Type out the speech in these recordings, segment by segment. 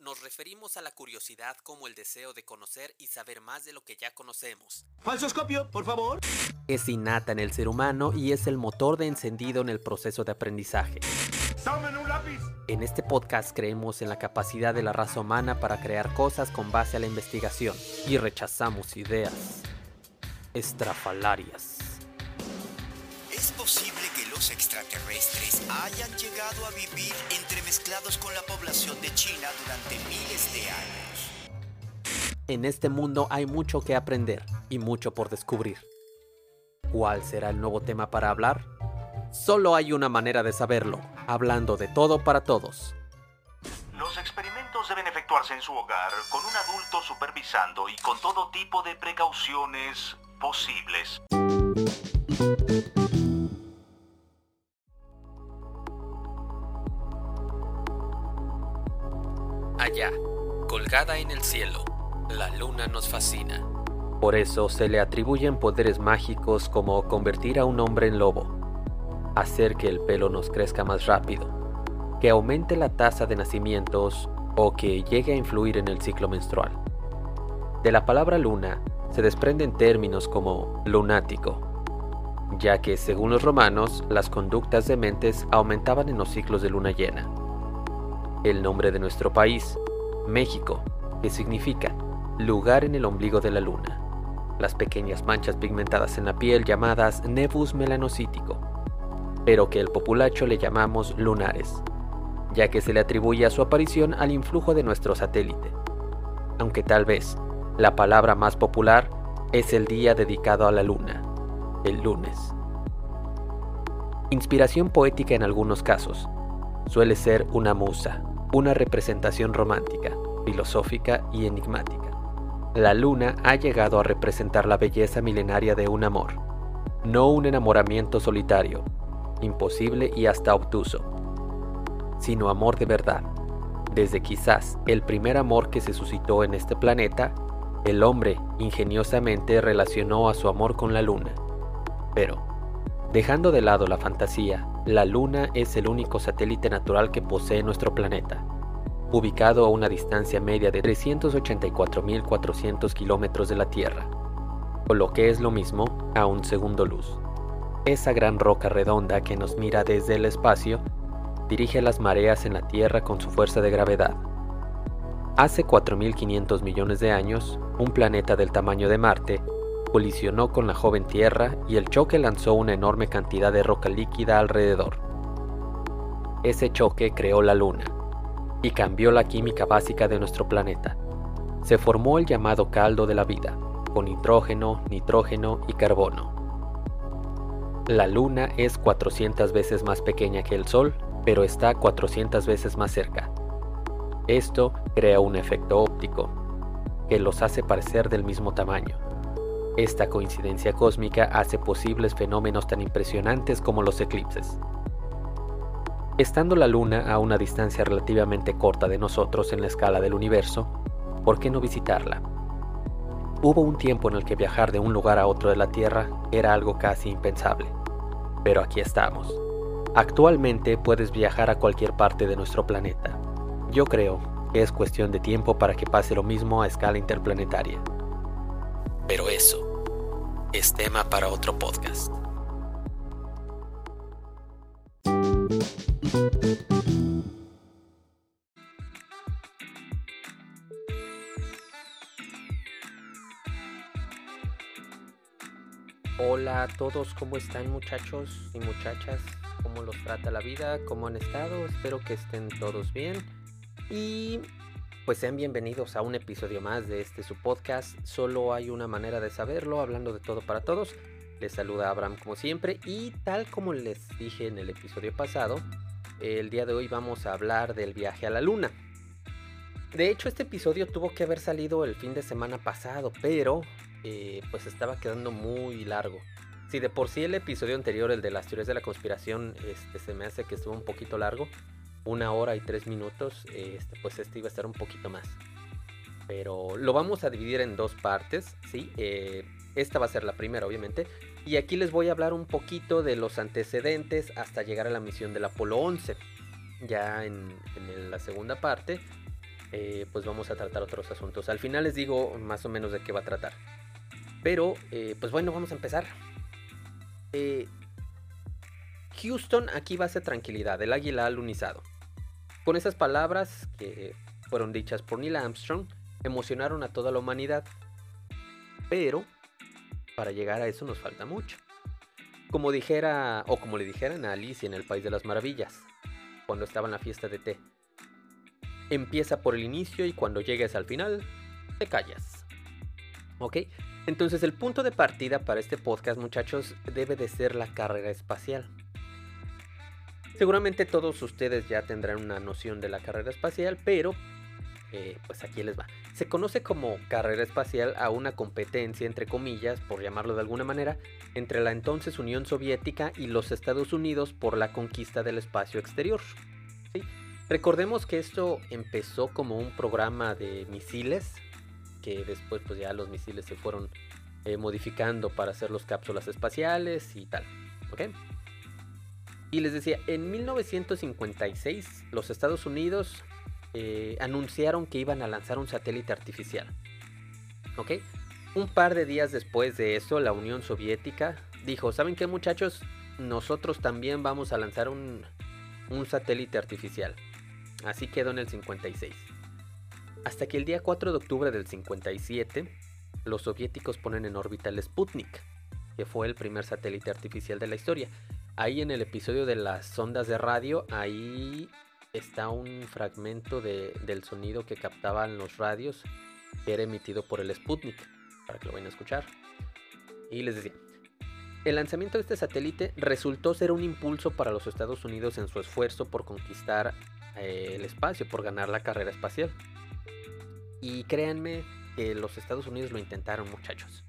nos referimos a la curiosidad como el deseo de conocer y saber más de lo que ya conocemos. Falsoscopio, por favor. Es innata en el ser humano y es el motor de encendido en el proceso de aprendizaje. ¡Tomen un lápiz! En este podcast creemos en la capacidad de la raza humana para crear cosas con base a la investigación y rechazamos ideas estrafalarias. ¿Es posible que los extraterrestres hayan llegado a vivir entremezclados con la población de China durante miles de años? En este mundo hay mucho que aprender y mucho por descubrir. ¿Cuál será el nuevo tema para hablar? Solo hay una manera de saberlo, hablando de todo para todos. Los experimentos deben efectuarse en su hogar, con un adulto supervisando y con todo tipo de precauciones posibles. Allá, colgada en el cielo, la luna nos fascina. Por eso se le atribuyen poderes mágicos como convertir a un hombre en lobo, hacer que el pelo nos crezca más rápido, que aumente la tasa de nacimientos o que llegue a influir en el ciclo menstrual. De la palabra luna se desprenden términos como lunático, ya que según los romanos las conductas dementes aumentaban en los ciclos de luna llena. El nombre de nuestro país, México, que significa lugar en el ombligo de la luna. Las pequeñas manchas pigmentadas en la piel llamadas nebus melanocítico, pero que el populacho le llamamos lunares, ya que se le atribuye a su aparición al influjo de nuestro satélite. Aunque tal vez la palabra más popular es el día dedicado a la luna, el lunes. Inspiración poética en algunos casos. Suele ser una musa, una representación romántica, filosófica y enigmática. La luna ha llegado a representar la belleza milenaria de un amor, no un enamoramiento solitario, imposible y hasta obtuso, sino amor de verdad. Desde quizás el primer amor que se suscitó en este planeta, el hombre ingeniosamente relacionó a su amor con la luna. Pero, dejando de lado la fantasía, la luna es el único satélite natural que posee nuestro planeta, ubicado a una distancia media de 384.400 kilómetros de la Tierra, o lo que es lo mismo, a un segundo luz. Esa gran roca redonda que nos mira desde el espacio dirige las mareas en la Tierra con su fuerza de gravedad. Hace 4.500 millones de años, un planeta del tamaño de Marte colisionó con la joven Tierra y el choque lanzó una enorme cantidad de roca líquida alrededor. Ese choque creó la Luna y cambió la química básica de nuestro planeta. Se formó el llamado caldo de la vida, con hidrógeno, nitrógeno y carbono. La Luna es 400 veces más pequeña que el Sol, pero está 400 veces más cerca. Esto crea un efecto óptico, que los hace parecer del mismo tamaño. Esta coincidencia cósmica hace posibles fenómenos tan impresionantes como los eclipses. Estando la Luna a una distancia relativamente corta de nosotros en la escala del universo, ¿por qué no visitarla? Hubo un tiempo en el que viajar de un lugar a otro de la Tierra era algo casi impensable, pero aquí estamos. Actualmente puedes viajar a cualquier parte de nuestro planeta. Yo creo que es cuestión de tiempo para que pase lo mismo a escala interplanetaria. Pero eso es tema para otro podcast. Hola a todos, ¿cómo están muchachos y muchachas? ¿Cómo los trata la vida? ¿Cómo han estado? Espero que estén todos bien. Y pues sean bienvenidos a un episodio más de este su podcast. Solo hay una manera de saberlo, hablando de todo para todos. Les saluda Abraham como siempre y tal como les dije en el episodio pasado, el día de hoy vamos a hablar del viaje a la luna. De hecho, este episodio tuvo que haber salido el fin de semana pasado, pero eh, pues estaba quedando muy largo. Si de por sí el episodio anterior, el de las teorías de la conspiración, este, se me hace que estuvo un poquito largo, una hora y tres minutos, este, pues este iba a estar un poquito más. Pero lo vamos a dividir en dos partes, ¿sí? Eh, esta va a ser la primera, obviamente. Y aquí les voy a hablar un poquito de los antecedentes hasta llegar a la misión del Apolo 11. Ya en, la segunda parte eh, pues vamos a tratar otros asuntos. Al final les digo más o menos de qué va a tratar. Pero, eh, pues bueno, vamos a empezar. Houston, aquí va a ser tranquilidad, el águila alunizado. Con esas palabras que fueron dichas por Neil Armstrong, emocionaron a toda la humanidad. Pero, para llegar a eso nos falta mucho. Como dijera, o como le dijeran a Alicia en el País de las Maravillas, cuando estaba en la fiesta de té. Empieza por el inicio y cuando llegues al final, te callas. ¿Ok? Entonces el punto de partida para este podcast, muchachos, debe de ser la carrera espacial. Seguramente todos ustedes ya tendrán una noción de la carrera espacial, pero eh, pues aquí les va. Se conoce como carrera espacial a una competencia, entre comillas, por llamarlo de alguna manera, entre la entonces Unión Soviética y los Estados Unidos por la conquista del espacio exterior. Recordemos que esto empezó como un programa de misiles, que después pues ya los misiles se fueron eh, modificando para hacer los cápsulas espaciales y tal. ¿Ok? Y les decía, en 1956 los Estados Unidos eh, anunciaron que iban a lanzar un satélite artificial. ¿Ok? Un par de días después de eso, la Unión Soviética dijo, ¿saben qué muchachos? Nosotros también vamos a lanzar un, un satélite artificial. Así quedó en el 56. Hasta que el día 4 de octubre del 57, los soviéticos ponen en órbita el Sputnik, que fue el primer satélite artificial de la historia. Ahí en el episodio de las sondas de radio, ahí está un fragmento del sonido que captaban los radios que era emitido por el Sputnik, para que lo vayan a escuchar. Y les decía, el lanzamiento de este satélite resultó ser un impulso para los Estados Unidos en su esfuerzo por conquistar eh, el espacio, por ganar la carrera espacial. Y créanme que los Estados Unidos lo intentaron muchachos.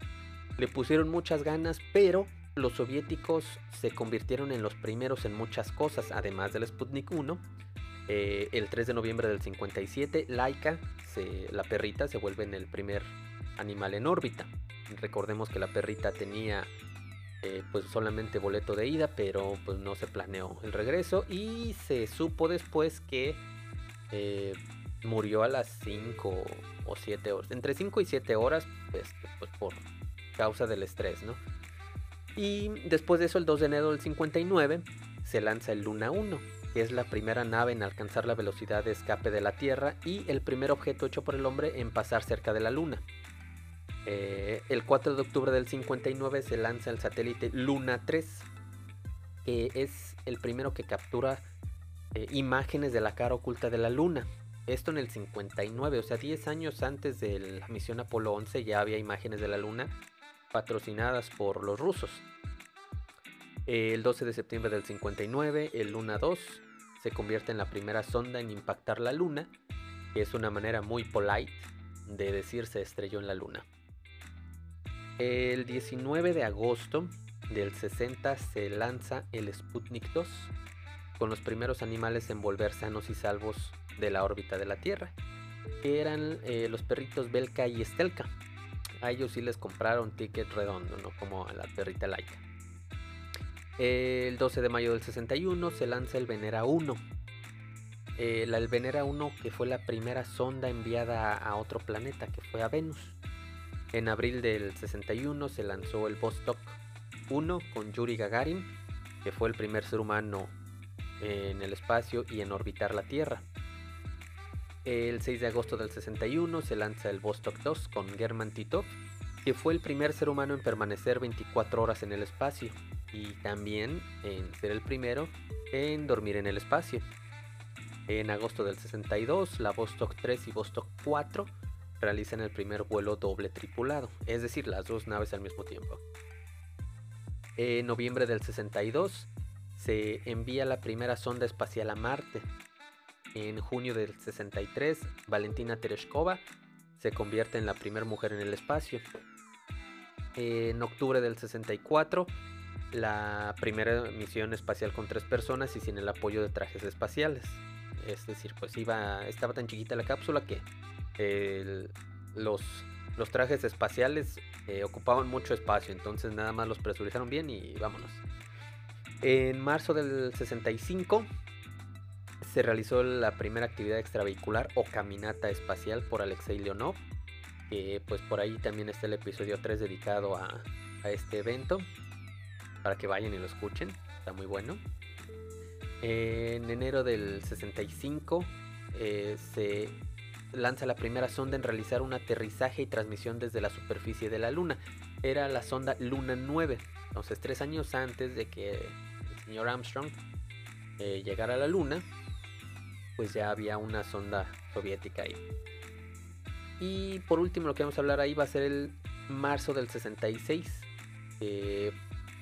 Le pusieron muchas ganas, pero los soviéticos se convirtieron en los primeros en muchas cosas, además del Sputnik 1. Eh, el 3 de noviembre del 57, Laika, la perrita, se vuelve en el primer animal en órbita. Recordemos que la perrita tenía eh, pues solamente boleto de ida, pero pues no se planeó el regreso y se supo después que eh, murió a las 5 o 7 horas, entre 5 y 7 horas, pues, pues, por causa del estrés, ¿no? Y después de eso, el 2 de enero del 59, se lanza el Luna 1, que es la primera nave en alcanzar la velocidad de escape de la Tierra y el primer objeto hecho por el hombre en pasar cerca de la Luna. Eh, el 4 de octubre del 59 se lanza el satélite Luna 3, que es el primero que captura eh, imágenes de la cara oculta de la Luna. Esto en el 59, o sea, 10 años antes de la misión Apolo 11 ya había imágenes de la Luna patrocinadas por los rusos. El 12 de septiembre del 59, el Luna 2 se convierte en la primera sonda en impactar la Luna, que es una manera muy polite de decir se estrelló en la Luna. El 19 de agosto del 60 se lanza el Sputnik 2, con los primeros animales en volver sanos y salvos de la órbita de la Tierra, que eran eh, los perritos Belka y Estelka. A ellos sí les compraron ticket redondo, no como a la perrita Laika. El 12 de mayo del 61 se lanza el Venera 1. el Venera 1 que fue la primera sonda enviada a otro planeta, que fue a Venus. En abril del 61 se lanzó el Vostok 1 con Yuri Gagarin, que fue el primer ser humano en el espacio y en orbitar la Tierra. El 6 de agosto del 61 se lanza el Vostok 2 con German Titov, que fue el primer ser humano en permanecer 24 horas en el espacio y también en ser el primero en dormir en el espacio. En agosto del 62, la Vostok 3 y Vostok 4 realizan el primer vuelo doble tripulado, es decir, las dos naves al mismo tiempo. En noviembre del 62 se envía la primera sonda espacial a Marte. En junio del 63, Valentina Tereshkova se convierte en la primera mujer en el espacio. En octubre del 64, la primera misión espacial con tres personas y sin el apoyo de trajes espaciales. Es decir, pues iba, estaba tan chiquita la cápsula que los, los trajes espaciales eh, ocupaban mucho espacio, entonces nada más los presurizaron bien y vámonos. En marzo del 65 se realizó la primera actividad extravehicular o caminata espacial por Alexei Leonov, que pues por ahí también está el episodio 3 dedicado a, a este evento, para que vayan y lo escuchen, está muy bueno. En enero del 65 eh, se lanza la primera sonda en realizar un aterrizaje y transmisión desde la superficie de la Luna. Era la sonda Luna 9. Entonces, tres años antes de que el señor Armstrong eh, llegara a la Luna, pues ya había una sonda soviética ahí. Y por último, lo que vamos a hablar ahí va a ser el marzo del 66.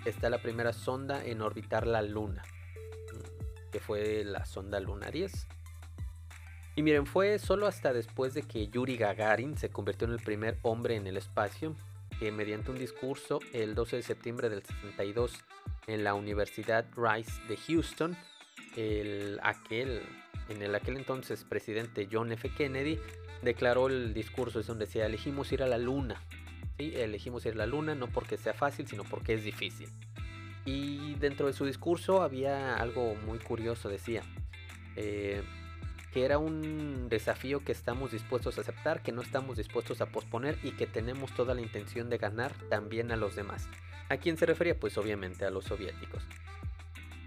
está la primera sonda en orbitar la Luna, que fue la sonda Luna 10. Y miren, fue solo hasta después de que Yuri Gagarin se convirtió en el primer hombre en el espacio, que mediante un discurso el 12 de septiembre del 62 en la Universidad Rice de Houston, el aquel, en el aquel entonces presidente John F. Kennedy declaró el discurso es donde decía elegimos ir a la luna. ¿sí? Elegimos ir a la luna no porque sea fácil, sino porque es difícil. Y dentro de su discurso había algo muy curioso, decía. Eh, que era un desafío que estamos dispuestos a aceptar, que no estamos dispuestos a posponer y que tenemos toda la intención de ganar también a los demás. ¿A quién se refería? Pues obviamente a los soviéticos.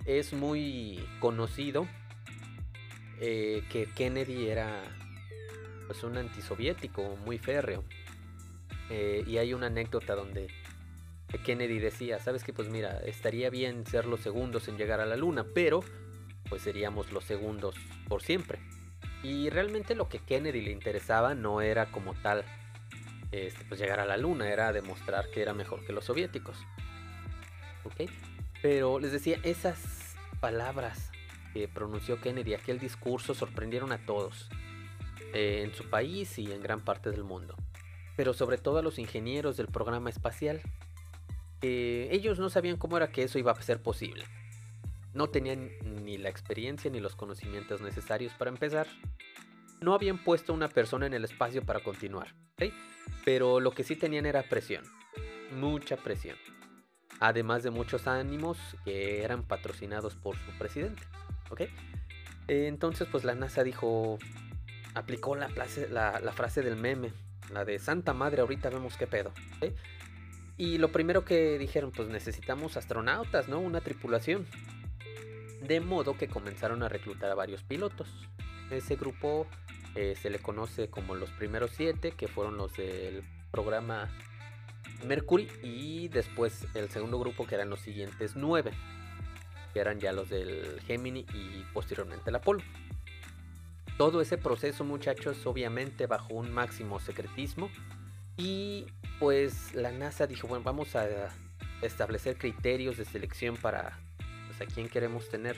Es muy conocido eh, que Kennedy era pues un antisoviético muy férreo. Eh, y hay una anécdota donde Kennedy decía, sabes que pues mira, estaría bien ser los segundos en llegar a la luna, pero pues seríamos los segundos por siempre. Y realmente lo que Kennedy le interesaba no era como tal este, pues llegar a la luna, era demostrar que era mejor que los soviéticos. ¿Ok? Pero les decía, esas palabras que pronunció Kennedy, aquel discurso, sorprendieron a todos, eh, en su país y en gran parte del mundo. Pero sobre todo a los ingenieros del programa espacial. ellos no sabían cómo era que eso iba a ser posible. No tenían ni la experiencia ni los conocimientos necesarios para empezar. No habían puesto una persona en el espacio para continuar, pero lo que sí tenían era presión, mucha presión. Además de muchos ánimos que eran patrocinados por su presidente. Entonces, pues la NASA dijo, aplicó la, la, frase del meme, la de Santa Madre, ahorita vemos qué pedo. Y lo primero que dijeron, pues necesitamos astronautas, ¿no? Una tripulación. De modo que comenzaron a reclutar a varios pilotos. Ese grupo eh, se le conoce como los primeros siete, que fueron los del programa Mercury. Y después el segundo grupo, que eran los siguientes nueve, que eran ya los del Gemini y posteriormente el Apolo. Todo ese proceso, muchachos, obviamente bajo un máximo secretismo. Y pues la NASA dijo, bueno, vamos a establecer criterios de selección para a quién queremos tener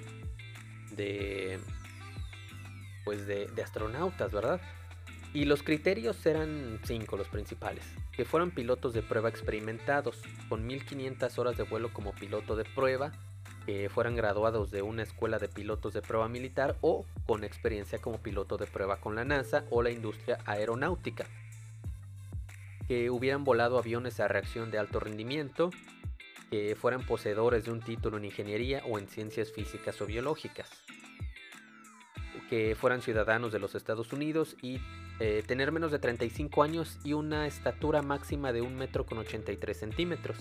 de pues de, astronautas, ¿verdad? Y los criterios eran cinco los principales, que fueran pilotos de prueba experimentados, con 1500 horas de vuelo como piloto de prueba, que fueran graduados de una escuela de pilotos de prueba militar o con experiencia como piloto de prueba con la NASA o la industria aeronáutica, que hubieran volado aviones a reacción de alto rendimiento, que fueran poseedores de un título en ingeniería o en ciencias físicas o biológicas, que fueran ciudadanos de los Estados Unidos y eh, tener menos de 35 años y una estatura máxima de 1 metro con 83 centímetros.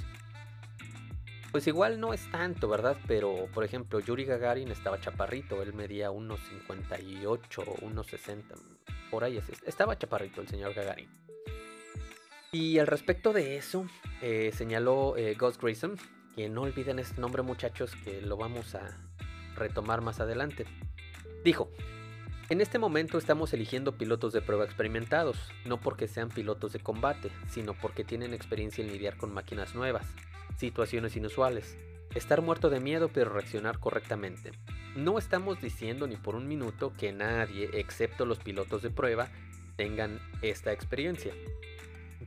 Pues igual no es tanto, ¿verdad? Pero, por ejemplo, Yuri Gagarin estaba chaparrito, él medía unos 58, unos 60, por ahí estaba chaparrito el señor Gagarin. Y al respecto de eso, eh, señaló eh, Gus Grayson, que no olviden este nombre muchachos, que lo vamos a retomar más adelante. Dijo, en este momento estamos eligiendo pilotos de prueba experimentados, no porque sean pilotos de combate, sino porque tienen experiencia en lidiar con máquinas nuevas, situaciones inusuales, estar muerto de miedo pero reaccionar correctamente. No estamos diciendo ni por un minuto que nadie, excepto los pilotos de prueba, tengan esta experiencia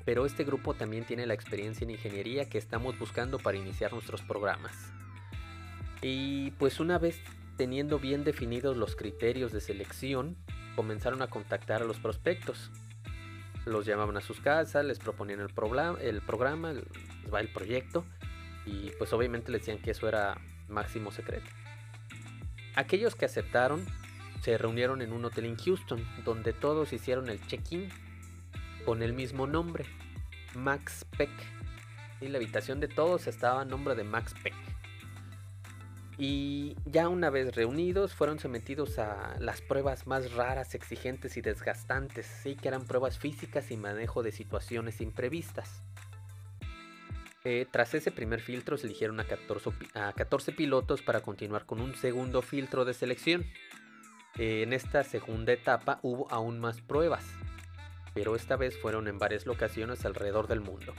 pero este grupo también tiene la experiencia en ingeniería que estamos buscando para iniciar nuestros programas. Y pues una vez teniendo bien definidos los criterios de selección, comenzaron a contactar a los prospectos. Los llamaban a sus casas, les proponían el, el programa, les va el proyecto y pues obviamente les decían que eso era máximo secreto. Aquellos que aceptaron se reunieron en un hotel en Houston, donde todos hicieron el check-in con el mismo nombre, Max Peck. Y la habitación de todos estaba a nombre de Max Peck. Y ya una vez reunidos, fueron sometidos a las pruebas más raras, exigentes y desgastantes, sí que eran pruebas físicas y manejo de situaciones imprevistas. Eh, tras ese primer filtro se eligieron a 14, pilotos para continuar con un segundo filtro de selección. Eh, en esta segunda etapa hubo aún más pruebas, pero esta vez fueron en varias locaciones alrededor del mundo.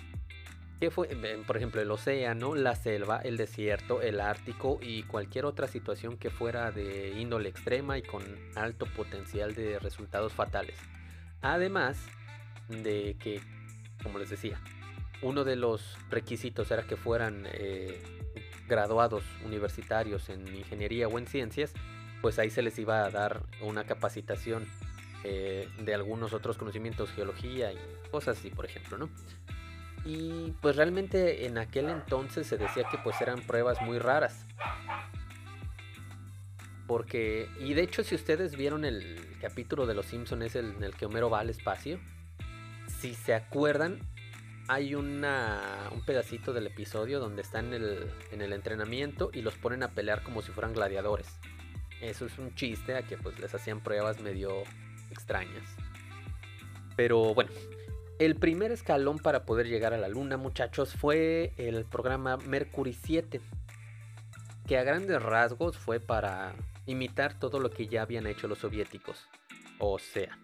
Que fue, por ejemplo, el océano, la selva, el desierto, el Ártico y cualquier otra situación que fuera de índole extrema y con alto potencial de resultados fatales. Además de que, como les decía, uno de los requisitos era que fueran eh, graduados universitarios en ingeniería o en ciencias, pues ahí se les iba a dar una capacitación eh, de algunos otros conocimientos, geología y cosas así, por ejemplo, ¿no? Y pues realmente en aquel entonces se decía que pues eran pruebas muy raras. Porque, y de hecho si ustedes vieron el capítulo de Los Simpsons en el que Homero va al espacio, si se acuerdan, hay una, un pedacito del episodio donde están en el, en el entrenamiento y los ponen a pelear como si fueran gladiadores. Eso es un chiste a que pues les hacían pruebas medio extrañas. Pero bueno, el primer escalón para poder llegar a la luna, muchachos, fue el programa Mercury 7, que a grandes rasgos fue para imitar todo lo que ya habían hecho los soviéticos. O sea,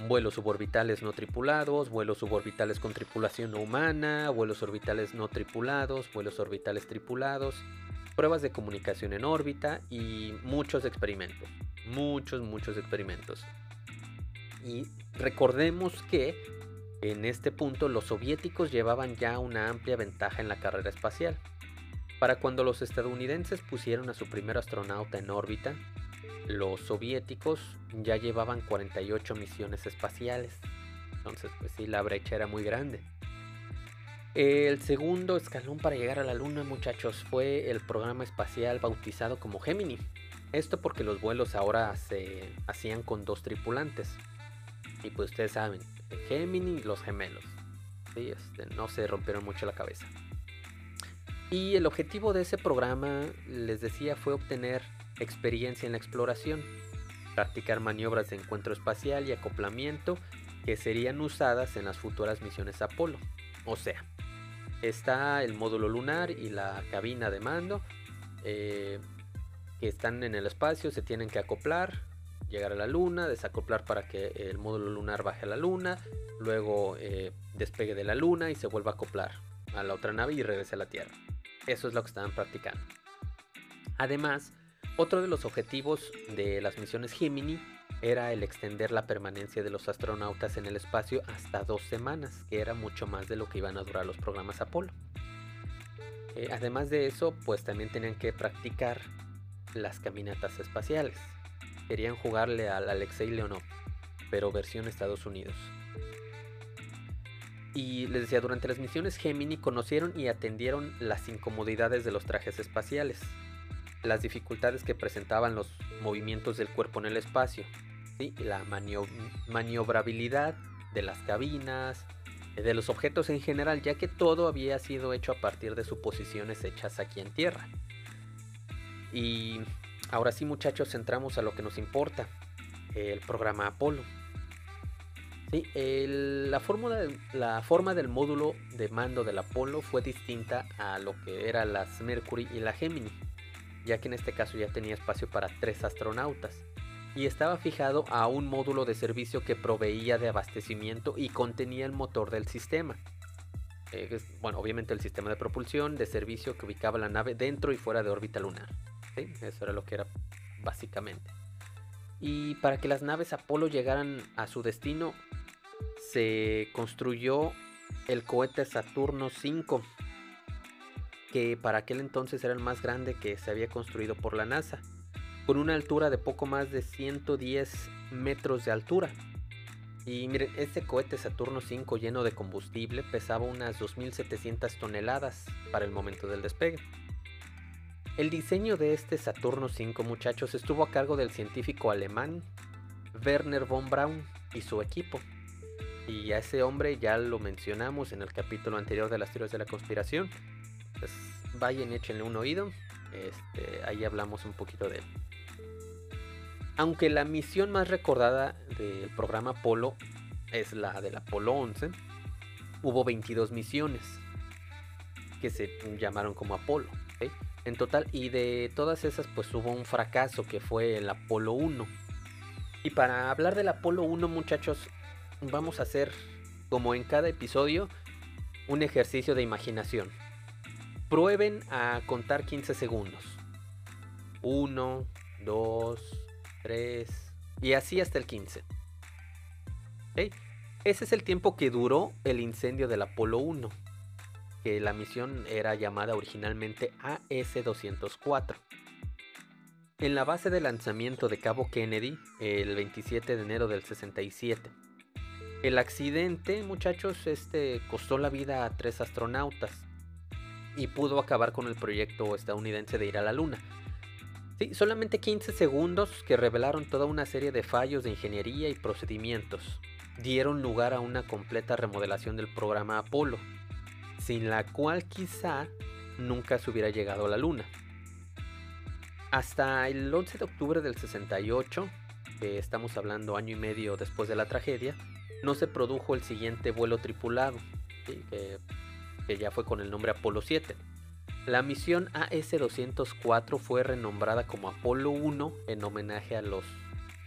vuelos suborbitales no tripulados, vuelos suborbitales con tripulación no humana, vuelos orbitales no tripulados, vuelos orbitales tripulados, pruebas de comunicación en órbita y muchos experimentos. Muchos, muchos experimentos. Y recordemos que en este punto los soviéticos llevaban ya una amplia ventaja en la carrera espacial. Para cuando los estadounidenses pusieron a su primer astronauta en órbita, los soviéticos ya llevaban 48 misiones espaciales. Entonces, pues sí, la brecha era muy grande. El segundo escalón para llegar a la Luna, muchachos, fue el programa espacial bautizado como Gemini. Esto porque los vuelos ahora se hacían con dos tripulantes. Y pues ustedes saben, Gemini y los gemelos. ¿sí? Este, no se rompieron mucho la cabeza. Y el objetivo de ese programa, les decía, fue obtener experiencia en la exploración, practicar maniobras de encuentro espacial y acoplamiento que serían usadas en las futuras misiones Apolo. O sea, está el módulo lunar y la cabina de mando eh, que están en el espacio, se tienen que acoplar, llegar a la luna, desacoplar para que el módulo lunar baje a la luna, luego eh, despegue de la luna y se vuelva a acoplar a la otra nave y regrese a la Tierra. Eso es lo que estaban practicando. Además, otro de los objetivos de las misiones Gemini era el extender la permanencia de los astronautas en el espacio hasta dos semanas, que era mucho más de lo que iban a durar los programas Apolo. Eh, además de eso, pues también tenían que practicar las caminatas espaciales. Querían jugarle al Alexei Leonov, pero versión Estados Unidos. Y les decía, durante las misiones Gemini conocieron y atendieron las incomodidades de los trajes espaciales, las dificultades que presentaban los movimientos del cuerpo en el espacio, la maniobrabilidad de las cabinas, de los objetos en general, ya que todo había sido hecho a partir de suposiciones hechas aquí en Tierra. Y ahora sí muchachos, entramos a lo que nos importa, el programa Apolo. Sí, la, la forma del módulo de mando del Apolo fue distinta a lo que eran las Mercury y la Gemini ya que en este caso ya tenía espacio para tres astronautas, y estaba fijado a un módulo de servicio que proveía de abastecimiento y contenía el motor del sistema. Eh, bueno, obviamente el sistema de propulsión de servicio que ubicaba la nave dentro y fuera de órbita lunar. Eso era lo que era básicamente. Y para que las naves Apolo llegaran a su destino, se construyó el cohete Saturno 5 que para aquel entonces era el más grande que se había construido por la NASA, con una altura de poco más de 110 metros de altura. Y miren, este cohete Saturno 5 lleno de combustible pesaba unas 2.700 toneladas para el momento del despegue. El diseño de este Saturno 5 muchachos estuvo a cargo del científico alemán Werner von Braun y su equipo. Y a ese hombre ya lo mencionamos en el capítulo anterior de las teorías de la conspiración. Pues vayan, échenle un oído. Este, ahí hablamos un poquito de él. Aunque la misión más recordada del programa Apolo es la del Apolo 11, hubo 22 misiones que se llamaron como Apolo. En total, y de todas esas, pues hubo un fracaso que fue el Apolo 1. Y para hablar del Apolo 1, muchachos, vamos a hacer, como en cada episodio, un ejercicio de imaginación. Prueben a contar 15 segundos. 1, 2, 3 y así hasta el 15. Ese es el tiempo que duró el incendio del Apolo 1, que la misión era llamada originalmente AS-204. En la base de lanzamiento de Cabo Kennedy, el 27 de enero del 67. El accidente, muchachos, este costó la vida a tres astronautas y pudo acabar con el proyecto estadounidense de ir a la Luna. Sí, solamente 15 segundos que revelaron toda una serie de fallos de ingeniería y procedimientos dieron lugar a una completa remodelación del programa Apolo, sin la cual quizá nunca se hubiera llegado a la Luna. Hasta el 11 de octubre del 68, que estamos hablando año y medio después de la tragedia, no se produjo el siguiente vuelo tripulado, ya fue con el nombre Apolo 7. La misión AS-204 fue renombrada como Apolo 1 en homenaje a los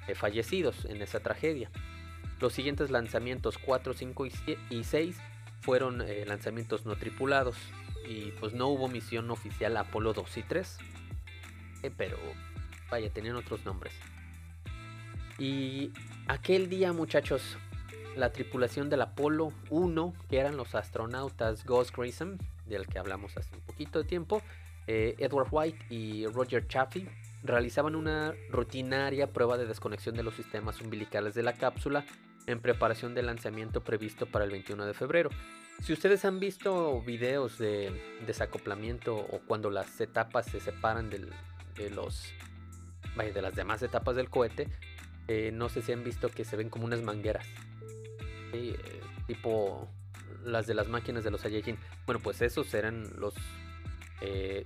eh, fallecidos en esa tragedia. Los siguientes lanzamientos 4, 5 y 6 fueron eh, lanzamientos no tripulados y pues no hubo misión oficial Apolo 2 y 3. Eh, pero vaya, tenían otros nombres. Y aquel día muchachos la tripulación del Apolo 1, que eran los astronautas Gus Grissom, del que hablamos hace un poquito de tiempo, eh, Edward White y Roger Chaffee, realizaban una rutinaria prueba de desconexión de los sistemas umbilicales de la cápsula en preparación del lanzamiento previsto para el 21 de febrero. Si ustedes han visto videos de desacoplamiento o cuando las etapas se separan de los de las demás etapas del cohete, eh, no sé si han visto que se ven como unas mangueras eh, tipo las de las máquinas de los Saiyajin. Bueno, pues esos eran los, eh,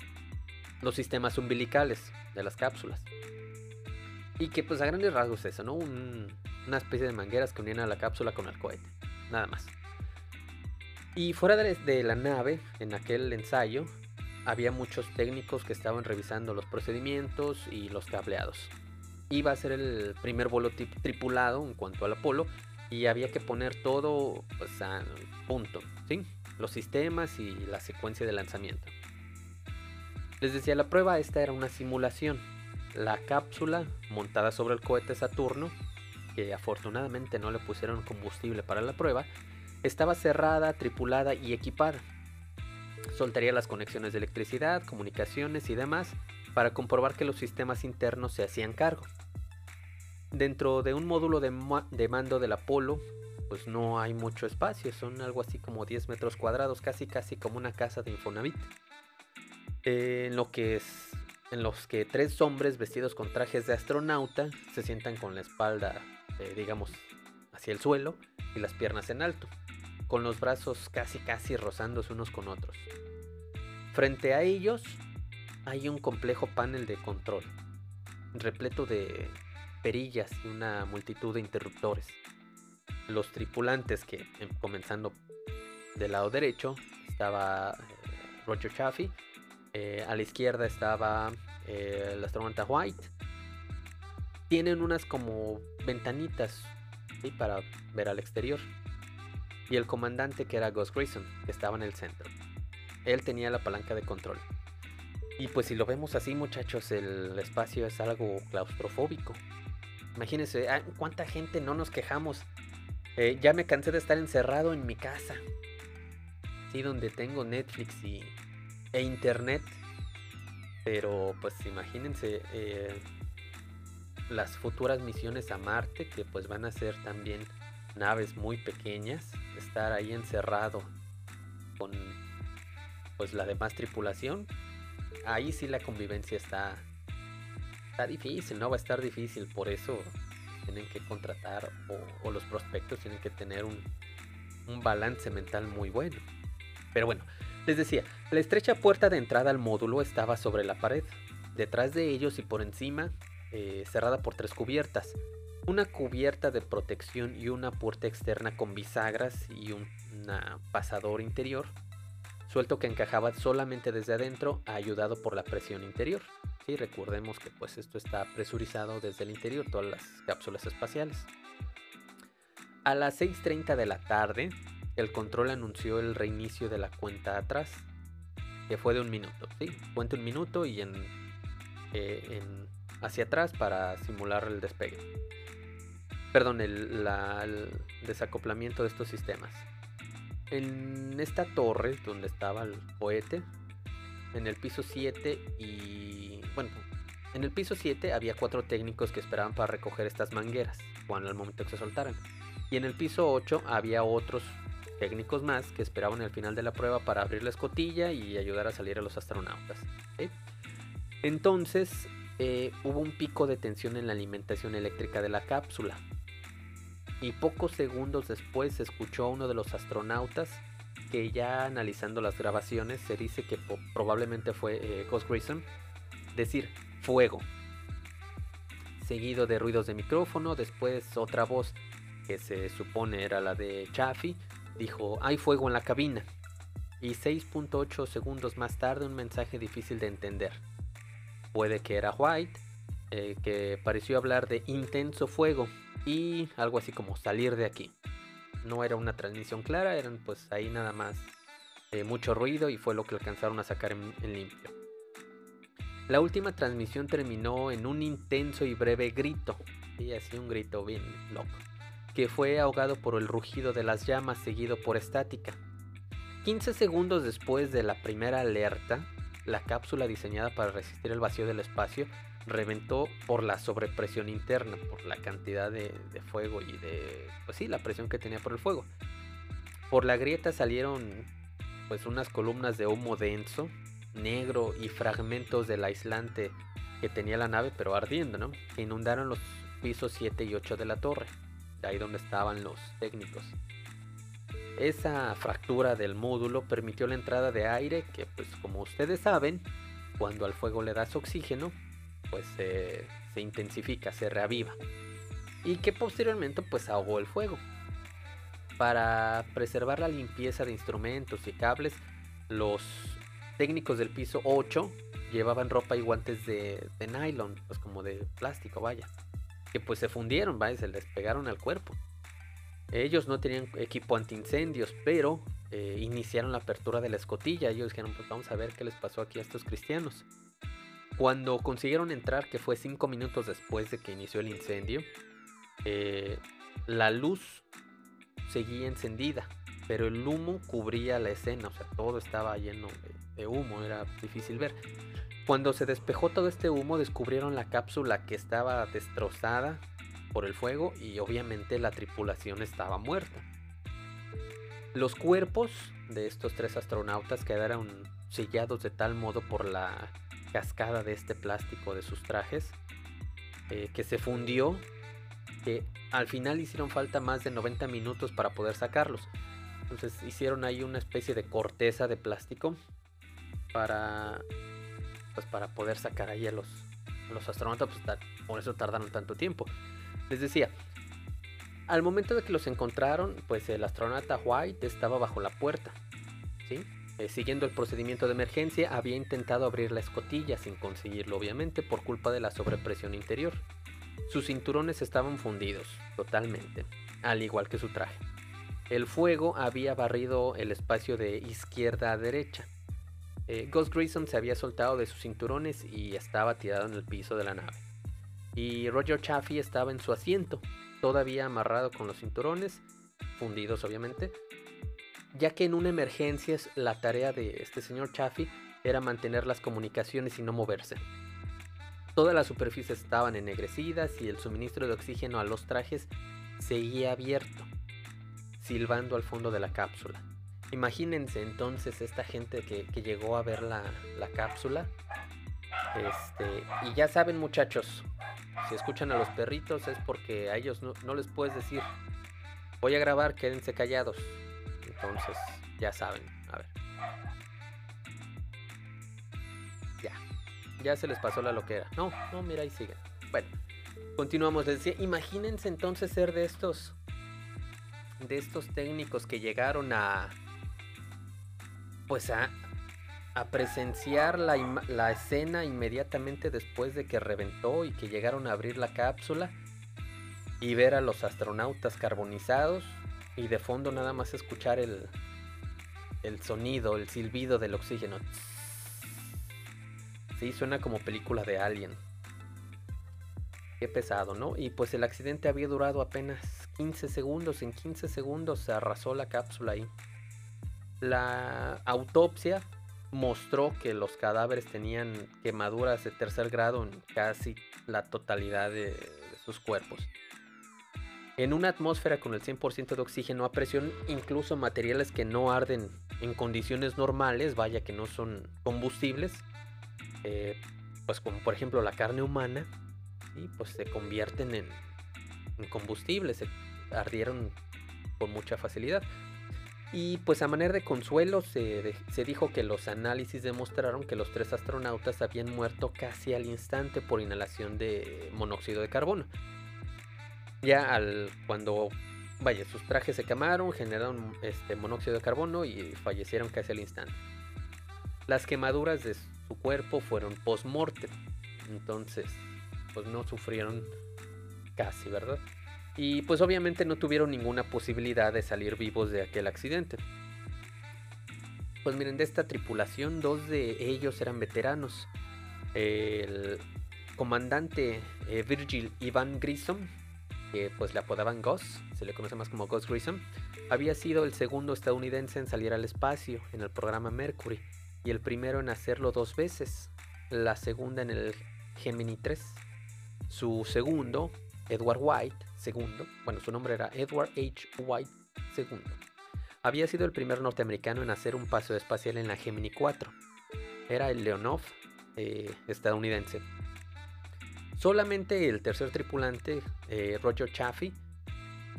los sistemas umbilicales de las cápsulas. Y que pues a grandes rasgos eso, ¿no? una especie de mangueras que unían a la cápsula con el cohete. Nada más. Y fuera de, de la nave, en aquel ensayo, había muchos técnicos que estaban revisando los procedimientos y los cableados. Iba a ser el primer vuelo tripulado en cuanto al Apolo y había que poner todo pues, a punto. Los sistemas y la secuencia de lanzamiento. Les decía, la prueba esta era una simulación. La cápsula montada sobre el cohete Saturno, que afortunadamente no le pusieron combustible para la prueba, estaba cerrada, tripulada y equipada. Soltaría las conexiones de electricidad, comunicaciones y demás para comprobar que los sistemas internos se hacían cargo. Dentro de un módulo de, mando del Apolo, pues no hay mucho espacio, son algo así como 10 metros cuadrados, casi casi como una casa de Infonavit. en lo que es en los que tres hombres vestidos con trajes de astronauta se sientan con la espalda, eh, digamos, hacia el suelo y las piernas en alto, con los brazos casi casi rozándose unos con otros. Frente a ellos hay un complejo panel de control, repleto de perillas y una multitud de interruptores. Los tripulantes que, em, comenzando del lado derecho, estaba eh, Roger Chaffee, eh, a la izquierda estaba eh, el astronauta White. Tienen unas como ventanitas para ver al exterior. Y el comandante que era Gus Grayson, que estaba en el centro. Él tenía la palanca de control. Y pues si lo vemos así muchachos, el espacio es algo claustrofóbico. Imagínense, cuánta gente no nos quejamos. Eh, ya me cansé de estar encerrado en mi casa. Sí, donde tengo Netflix y, e internet. Pero pues imagínense eh, las futuras misiones a Marte, que pues van a ser también naves muy pequeñas. Estar ahí encerrado con pues la demás tripulación. ahí sí la convivencia está, difícil, ¿no? Va a estar difícil, por eso tienen que contratar o, o los prospectos tienen que tener un, un balance mental muy bueno. Pero bueno, les decía, la estrecha puerta de entrada al módulo estaba sobre la pared, detrás de ellos y por encima, eh, cerrada por tres cubiertas. Una cubierta de protección y una puerta externa con bisagras y un pasador interior, suelto que encajaba solamente desde adentro, ayudado por la presión interior. Sí, recordemos que pues esto está presurizado desde el interior, todas las cápsulas espaciales. A las 6.30 de la tarde, el control anunció el reinicio de la cuenta atrás, que fue de un minuto. ¿sí? Cuenta un minuto y en, eh, hacia atrás para simular el despegue. Perdón, el, desacoplamiento de estos sistemas. En esta torre donde estaba el cohete, en el piso 7 y... Bueno, en el piso 7 había cuatro técnicos que esperaban para recoger estas mangueras, cuando al momento que se soltaran. Y en el piso 8 había otros técnicos más que esperaban al final de la prueba para abrir la escotilla y ayudar a salir a los astronautas. Entonces eh, hubo un pico de tensión en la alimentación eléctrica de la cápsula. Y pocos segundos después se escuchó a uno de los astronautas que ya analizando las grabaciones se dice que probablemente fue eh, Ghost decir fuego. Seguido de ruidos de micrófono, después otra voz que se supone era la de Chaffee, dijo, hay fuego en la cabina. Y 6.8 segundos más tarde un mensaje difícil de entender. Puede que era White, eh, que pareció hablar de intenso fuego y algo así como salir de aquí. No era una transmisión clara, eran pues ahí nada más eh, mucho ruido y fue lo que alcanzaron a sacar en limpio. La última transmisión terminó en un intenso y breve grito, y así un grito bien loco que fue ahogado por el rugido de las llamas seguido por estática. 15 segundos después de la primera alerta, la cápsula diseñada para resistir el vacío del espacio reventó por la sobrepresión interna, por la cantidad de, fuego y de, pues sí, la presión que tenía por el fuego. Por la grieta salieron pues unas columnas de humo denso, negro y fragmentos del aislante que tenía la nave, pero ardiendo, ¿no? Que inundaron los pisos 7 y 8 de la torre ahí donde estaban los técnicos. Esa fractura del módulo permitió la entrada de aire que, pues como ustedes saben, cuando al fuego le das oxígeno, pues se intensifica, se reaviva. Y que posteriormente pues ahogó el fuego. Para preservar la limpieza de instrumentos y cables, los técnicos del piso 8 llevaban ropa y guantes de, de nylon, pues como de plástico, vaya que pues se fundieron, ¿vale? se les pegaron al cuerpo. Ellos no tenían equipo antiincendios, pero eh, iniciaron la apertura de la escotilla. Ellos dijeron, pues vamos a ver qué les pasó aquí a estos cristianos. Cuando consiguieron entrar, que fue cinco minutos después de que inició el incendio, eh, la luz seguía encendida, pero el humo cubría la escena, o sea, todo estaba lleno de humo, era difícil ver. Cuando se despejó todo este humo, descubrieron la cápsula que estaba destrozada por el fuego y obviamente la tripulación estaba muerta. Los cuerpos de estos tres astronautas quedaron sellados de tal modo por la cascada de este plástico de sus trajes eh, que se fundió que al final hicieron falta más de 90 minutos para poder sacarlos. Entonces hicieron ahí una especie de corteza de plástico para pues para poder sacar ahí a los, los astronautas, pues por eso tardaron tanto tiempo. Les decía, al momento de que los encontraron, pues el astronauta White estaba bajo la puerta, ¿sí? Eh, siguiendo el procedimiento de emergencia, había intentado abrir la escotilla sin conseguirlo, obviamente, por culpa de la sobrepresión interior. Sus cinturones estaban fundidos, totalmente, al igual que su traje. El fuego había barrido el espacio de izquierda a derecha, eh, Ghost Grayson se había soltado de sus cinturones y estaba tirado en el piso de la nave. Y Roger Chaffee estaba en su asiento, todavía amarrado con los cinturones, fundidos obviamente, ya que en una emergencia la tarea de este señor Chaffee era mantener las comunicaciones y no moverse. Todas las superficies estaban ennegrecidas y el suministro de oxígeno a los trajes seguía abierto, silbando al fondo de la cápsula Imagínense entonces esta gente que, llegó a ver la, cápsula. Este, y ya saben muchachos, si escuchan a los perritos es porque a ellos no, no les puedes decir, voy a grabar, quédense callados. Entonces, ya saben, a ver. Ya, ya se les pasó la loquera. No, no, mira, ahí siguen. Bueno, continuamos. Les decía, imagínense entonces ser de estos, de estos técnicos que llegaron a, pues a, a presenciar la, la, escena inmediatamente después de que reventó y que llegaron a abrir la cápsula y ver a los astronautas carbonizados y de fondo nada más escuchar el, el sonido, el silbido del oxígeno. Sí, suena como película de Alien. Qué pesado, ¿no? Y pues el accidente había durado apenas 15 segundos. En 15 segundos se arrasó la cápsula ahí. La autopsia mostró que los cadáveres tenían quemaduras de tercer grado en casi la totalidad de, sus cuerpos. En una atmósfera con el 100% de oxígeno a presión, incluso materiales que no arden en condiciones normales, vaya que no son combustibles, eh, pues como por ejemplo la carne humana, y pues se convierten en, en combustible, se ardieron con mucha facilidad. Y pues a manera de consuelo se, dijo que los análisis demostraron que los tres astronautas habían muerto casi al instante por inhalación de monóxido de carbono. Ya al cuando vaya, sus trajes se quemaron, generaron este monóxido de carbono y fallecieron casi al instante. Las quemaduras de su cuerpo fueron post-mortem. Entonces, pues no sufrieron casi, ¿verdad? Y pues obviamente no tuvieron ninguna posibilidad de salir vivos de aquel accidente. Pues miren, de esta tripulación, dos de ellos eran veteranos. El comandante eh, Virgil Ivan Grissom, que pues le apodaban Gus, se le conoce más como Gus Grissom, había sido el segundo estadounidense en salir al espacio en el programa Mercury y el primero en hacerlo dos veces, la segunda en el Gemini 3. Su segundo, Edward White, segundo, bueno, su nombre era Edward H. White II, había sido el primer norteamericano en hacer un paso espacial en la Gemini 4. Era el Leonov eh, estadounidense. Solamente el tercer tripulante, eh, Roger Chaffee,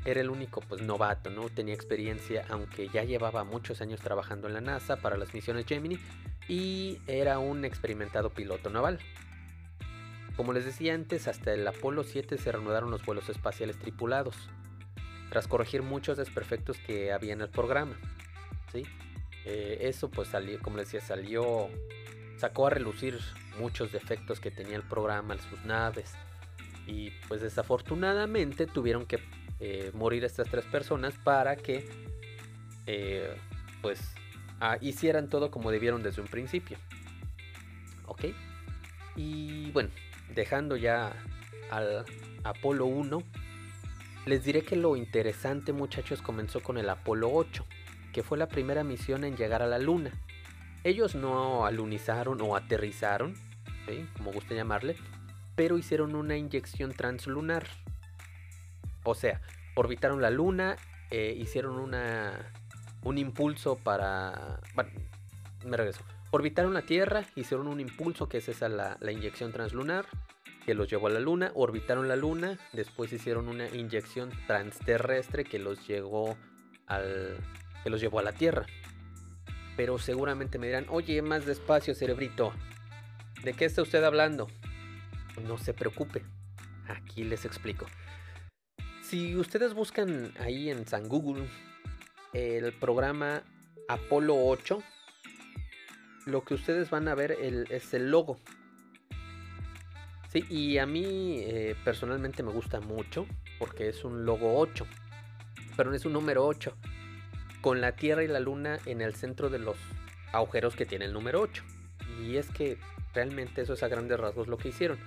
era el único pues novato, no tenía experiencia, aunque ya llevaba muchos años trabajando en la NASA para las misiones Gemini y era un experimentado piloto naval. Como les decía antes, hasta el Apolo 7 se reanudaron los vuelos espaciales tripulados, tras corregir muchos desperfectos que había en el programa. ¿sí? Eh, eso pues salió, como les decía, salió, sacó a relucir muchos defectos que tenía el programa, sus naves. Y pues desafortunadamente tuvieron que eh, morir estas tres personas para que eh, pues ah, hicieran todo como debieron desde un principio. ¿Ok? Y bueno, dejando ya al Apolo 1, les diré que lo interesante muchachos comenzó con el Apolo 8, que fue la primera misión en llegar a la Luna. Ellos no alunizaron o aterrizaron, como guste llamarle, pero hicieron una inyección translunar. O sea, orbitaron la Luna, eh, hicieron una, un impulso para... Bueno, me regreso. Orbitaron la Tierra, hicieron un impulso, que es esa la, inyección translunar, que los llevó a la Luna. Orbitaron la Luna, después hicieron una inyección transterrestre que los llevó al, que los llevó a la Tierra. Pero seguramente me dirán, oye, más despacio, cerebrito. ¿De qué está usted hablando? No se preocupe, aquí les explico. Si ustedes buscan ahí en San Google el programa Apolo 8, lo que ustedes van a ver es el logo. Sí, y a mí eh, personalmente me gusta mucho porque es un logo 8, pero es un número 8, con la Tierra y la Luna en el centro de los agujeros que tiene el número 8. Y es que realmente eso es a grandes rasgos lo que hicieron.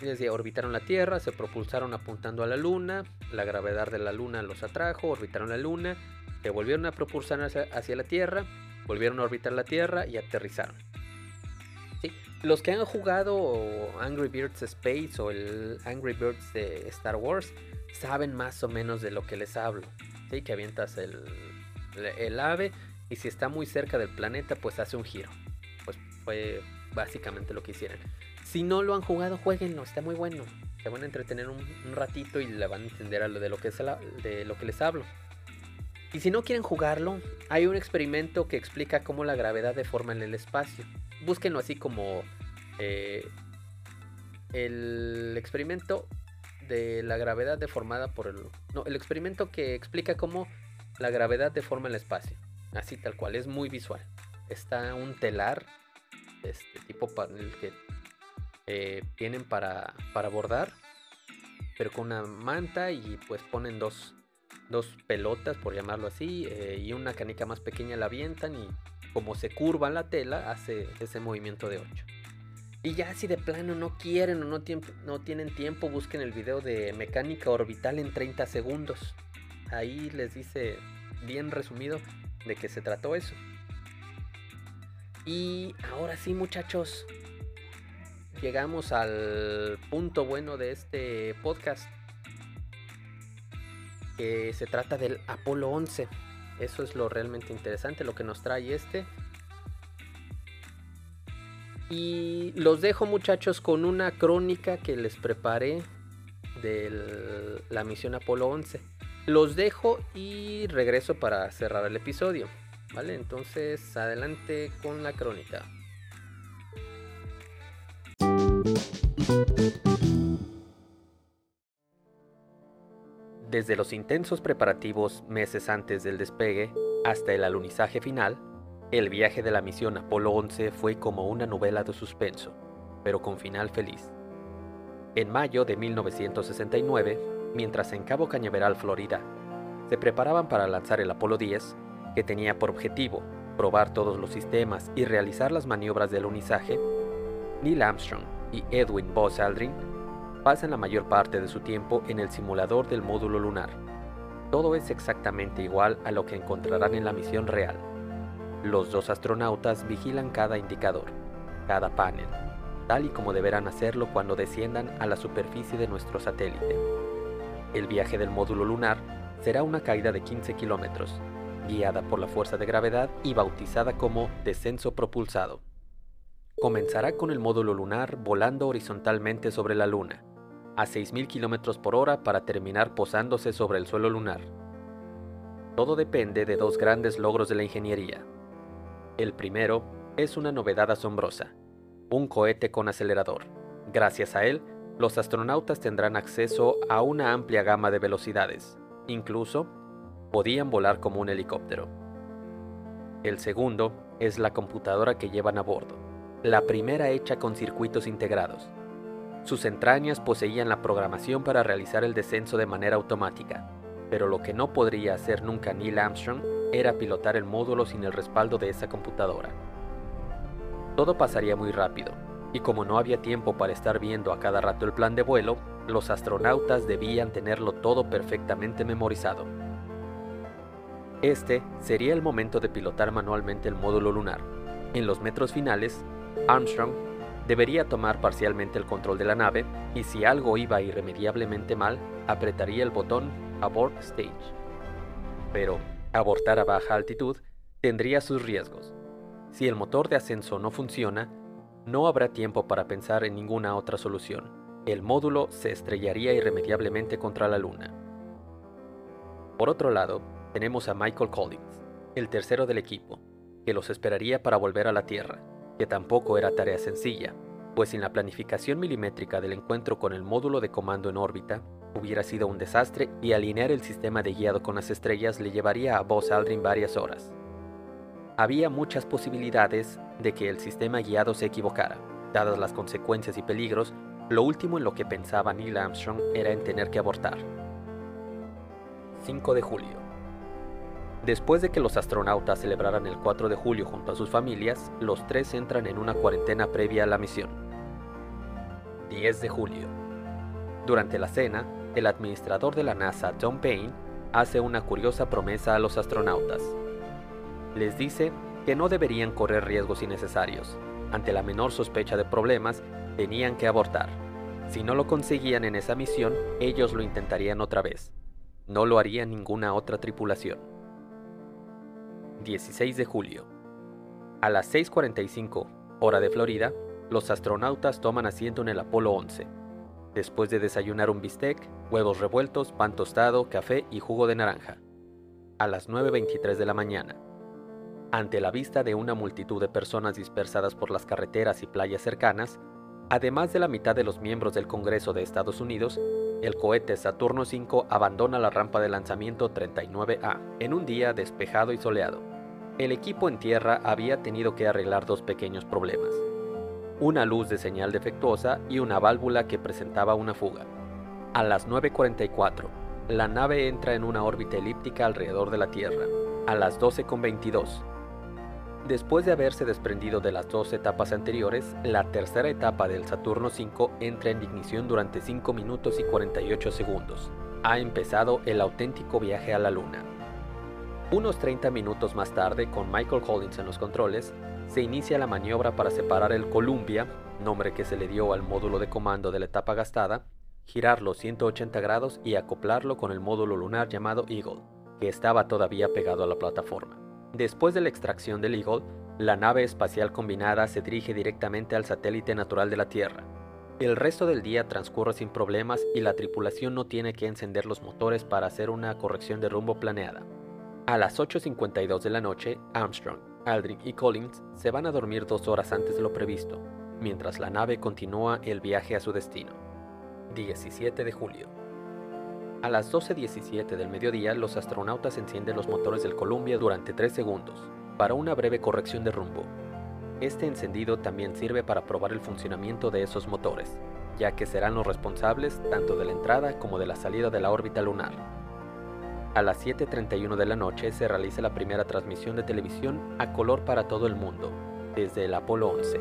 Desde orbitaron la Tierra, se propulsaron apuntando a la Luna, la gravedad de la Luna los atrajo, orbitaron la Luna, se volvieron a propulsar hacia la Tierra, volvieron a orbitar la Tierra y aterrizaron. Los que han jugado Angry Birds Space o el Angry Birds de Star Wars saben más o menos de lo que les hablo. ¿Sí? Que avientas el, el ave y si está muy cerca del planeta pues hace un giro. Pues fue básicamente lo que hicieron. Si no lo han jugado, jueguenlo, está muy bueno. Se van a entretener un, ratito y le van a entender a lo de lo que de lo que les hablo. Y si no quieren jugarlo, hay un experimento que explica cómo la gravedad deforma en el espacio. Búsquenlo así como eh, el experimento de la gravedad deformada por el... No, el experimento que explica cómo la gravedad deforma el espacio. Así tal cual, es muy visual. Está un telar, este tipo el que eh, tienen para, para bordar, pero con una manta y pues ponen dos, dos pelotas, por llamarlo así, eh, y una canica más pequeña la avientan y como se curva la tela, hace ese movimiento de 8. Y ya si de plano no quieren o no, tienen tiempo, busquen el video de mecánica orbital en 30 segundos. Ahí les dice bien resumido de qué se trató eso. Y ahora sí muchachos, llegamos al punto bueno de este podcast que se trata del Apolo 11. Eso es lo realmente interesante, lo que nos trae este. Y los dejo muchachos con una crónica que les preparé de la misión Apolo 11. Los dejo y regreso para cerrar el episodio. ¿Vale? Entonces adelante con la crónica. Desde los intensos preparativos meses antes del despegue hasta el alunizaje final, el viaje de la misión Apolo 11 fue como una novela de suspenso, pero con final feliz. En mayo de 1969, mientras en Cabo Cañaveral, Florida, se preparaban para lanzar el Apolo 10, que tenía por objetivo probar todos los sistemas y realizar las maniobras de alunizaje, Neil Armstrong y Edwin Buzz Aldrin pasan la mayor parte de su tiempo en el simulador del módulo lunar. Todo es exactamente igual a lo que encontrarán en la misión real. Los dos astronautas vigilan cada indicador, cada panel, tal y como deberán hacerlo cuando desciendan a la superficie de nuestro satélite. El viaje del módulo lunar será una caída de 15 kilómetros, guiada por la fuerza de gravedad y bautizada como descenso propulsado. Comenzará con el módulo lunar volando horizontalmente sobre la Luna, a 6.000 km por hora para terminar posándose sobre el suelo lunar. Todo depende de dos grandes logros de la ingeniería. El primero es una novedad asombrosa, un cohete con acelerador. Gracias a él, los astronautas tendrán acceso a una amplia gama de velocidades, incluso podían volar como un helicóptero. El segundo es la computadora que llevan a bordo, la primera hecha con circuitos integrados. Sus entrañas poseían la programación para realizar el descenso de manera automática, pero lo que no podría hacer nunca Neil Armstrong era pilotar el módulo sin el respaldo de esa computadora. Todo pasaría muy rápido, y como no había tiempo para estar viendo a cada rato el plan de vuelo, los astronautas debían tenerlo todo perfectamente memorizado. Este sería el momento de pilotar manualmente el módulo lunar. En los metros finales, Armstrong debería tomar parcialmente el control de la nave y si algo iba irremediablemente mal, apretaría el botón Abort Stage. Pero abortar a baja altitud tendría sus riesgos. Si el motor de ascenso no funciona, no habrá tiempo para pensar en ninguna otra solución. El módulo se estrellaría irremediablemente contra la Luna. Por otro lado, tenemos a Michael Collins, el tercero del equipo, que los esperaría para volver a la Tierra que tampoco era tarea sencilla, pues sin la planificación milimétrica del encuentro con el módulo de comando en órbita, hubiera sido un desastre y alinear el sistema de guiado con las estrellas le llevaría a Buzz Aldrin varias horas. Había muchas posibilidades de que el sistema guiado se equivocara. Dadas las consecuencias y peligros, lo último en lo que pensaba Neil Armstrong era en tener que abortar. 5 de julio. Después de que los astronautas celebraran el 4 de julio junto a sus familias, los tres entran en una cuarentena previa a la misión. 10 de julio. Durante la cena, el administrador de la NASA, Tom Payne, hace una curiosa promesa a los astronautas. Les dice que no deberían correr riesgos innecesarios. Ante la menor sospecha de problemas, tenían que abortar. Si no lo conseguían en esa misión, ellos lo intentarían otra vez. No lo haría ninguna otra tripulación. 16 de julio. A las 6.45, hora de Florida, los astronautas toman asiento en el Apolo 11. Después de desayunar un bistec, huevos revueltos, pan tostado, café y jugo de naranja. A las 9.23 de la mañana. Ante la vista de una multitud de personas dispersadas por las carreteras y playas cercanas, además de la mitad de los miembros del Congreso de Estados Unidos, el cohete Saturno V abandona la rampa de lanzamiento 39A en un día despejado y soleado. El equipo en tierra había tenido que arreglar dos pequeños problemas. Una luz de señal defectuosa y una válvula que presentaba una fuga. A las 9.44, la nave entra en una órbita elíptica alrededor de la Tierra. A las 12.22, Después de haberse desprendido de las dos etapas anteriores, la tercera etapa del Saturno V entra en ignición durante 5 minutos y 48 segundos. Ha empezado el auténtico viaje a la Luna. Unos 30 minutos más tarde, con Michael Collins en los controles, se inicia la maniobra para separar el Columbia, nombre que se le dio al módulo de comando de la etapa gastada, girarlo 180 grados y acoplarlo con el módulo lunar llamado Eagle, que estaba todavía pegado a la plataforma. Después de la extracción del Eagle, la nave espacial combinada se dirige directamente al satélite natural de la Tierra. El resto del día transcurre sin problemas y la tripulación no tiene que encender los motores para hacer una corrección de rumbo planeada. A las 8.52 de la noche, Armstrong, Aldrin y Collins se van a dormir dos horas antes de lo previsto, mientras la nave continúa el viaje a su destino. 17 de julio. A las 12.17 del mediodía, los astronautas encienden los motores del Columbia durante 3 segundos, para una breve corrección de rumbo. Este encendido también sirve para probar el funcionamiento de esos motores, ya que serán los responsables tanto de la entrada como de la salida de la órbita lunar. A las 7.31 de la noche se realiza la primera transmisión de televisión a color para todo el mundo, desde el Apolo 11,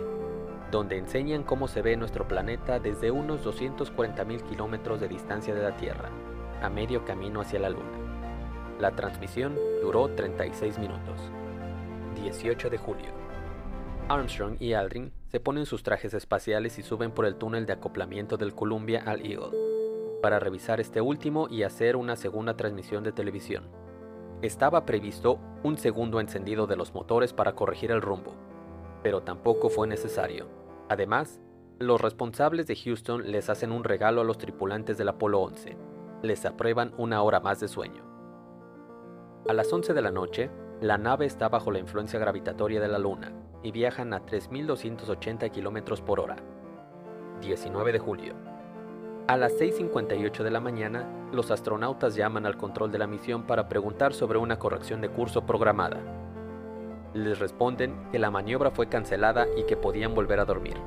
donde enseñan cómo se ve nuestro planeta desde unos 240.000 kilómetros de distancia de la Tierra a medio camino hacia la Luna. La transmisión duró 36 minutos. 18 de julio. Armstrong y Aldrin se ponen sus trajes espaciales y suben por el túnel de acoplamiento del Columbia al Eagle, para revisar este último y hacer una segunda transmisión de televisión. Estaba previsto un segundo encendido de los motores para corregir el rumbo, pero tampoco fue necesario. Además, los responsables de Houston les hacen un regalo a los tripulantes del Apolo 11, les aprueban una hora más de sueño. A las 11 de la noche, la nave está bajo la influencia gravitatoria de la Luna y viajan a 3.280 km por hora. 19 de julio. A las 6.58 de la mañana, los astronautas llaman al control de la misión para preguntar sobre una corrección de curso programada. Les responden que la maniobra fue cancelada y que podían volver a dormir.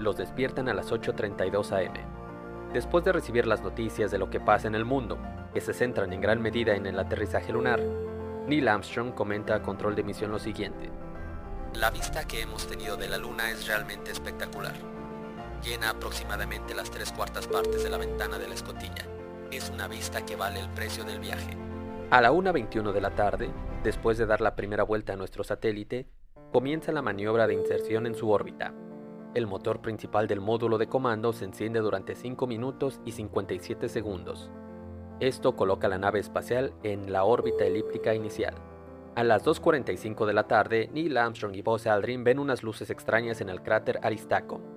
Los despiertan a las 8.32 am. Después de recibir las noticias de lo que pasa en el mundo, que se centran en gran medida en el aterrizaje lunar, Neil Armstrong comenta a control de misión lo siguiente. La vista que hemos tenido de la Luna es realmente espectacular. Llena aproximadamente las tres cuartas partes de la ventana de la escotilla. Es una vista que vale el precio del viaje. A la 1.21 de la tarde, después de dar la primera vuelta a nuestro satélite, comienza la maniobra de inserción en su órbita. El motor principal del módulo de comando se enciende durante 5 minutos y 57 segundos. Esto coloca la nave espacial en la órbita elíptica inicial. A las 2.45 de la tarde, Neil Armstrong y Buzz Aldrin ven unas luces extrañas en el cráter Aristarco.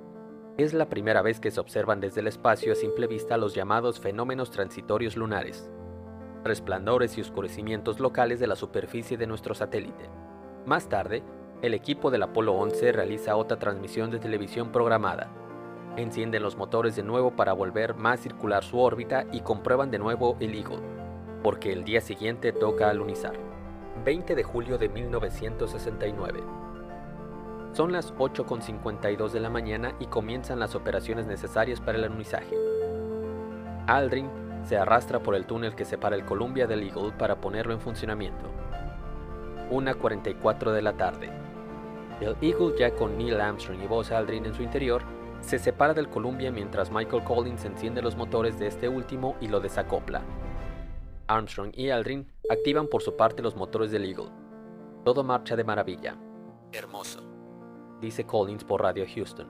Es la primera vez que se observan desde el espacio a simple vista los llamados fenómenos transitorios lunares, resplandores y oscurecimientos locales de la superficie de nuestro satélite. Más tarde, el equipo del Apolo 11 realiza otra transmisión de televisión programada. Encienden los motores de nuevo para volver más circular su órbita y comprueban de nuevo el Eagle, porque el día siguiente toca alunizar. 20 de julio de 1969. Son las 8.52 de la mañana y comienzan las operaciones necesarias para el alunizaje. Aldrin se arrastra por el túnel que separa el Columbia del Eagle para ponerlo en funcionamiento. 1.44 de la tarde. El Eagle, ya con Neil Armstrong y Buzz Aldrin en su interior, se separa del Columbia mientras Michael Collins enciende los motores de este último y lo desacopla. Armstrong y Aldrin activan por su parte los motores del Eagle. Todo marcha de maravilla. Hermoso, dice Collins por radio Houston.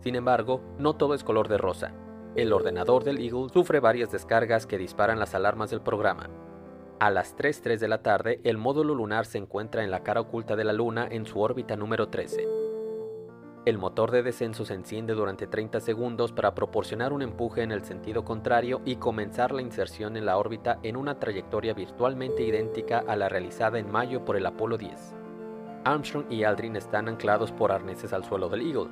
Sin embargo, no todo es color de rosa. El ordenador del Eagle sufre varias descargas que disparan las alarmas del programa. A las 3.03 de la tarde, el módulo lunar se encuentra en la cara oculta de la Luna en su órbita número 13. El motor de descenso se enciende durante 30 segundos para proporcionar un empuje en el sentido contrario y comenzar la inserción en la órbita en una trayectoria virtualmente idéntica a la realizada en mayo por el Apolo 10. Armstrong y Aldrin están anclados por arneses al suelo del Eagle.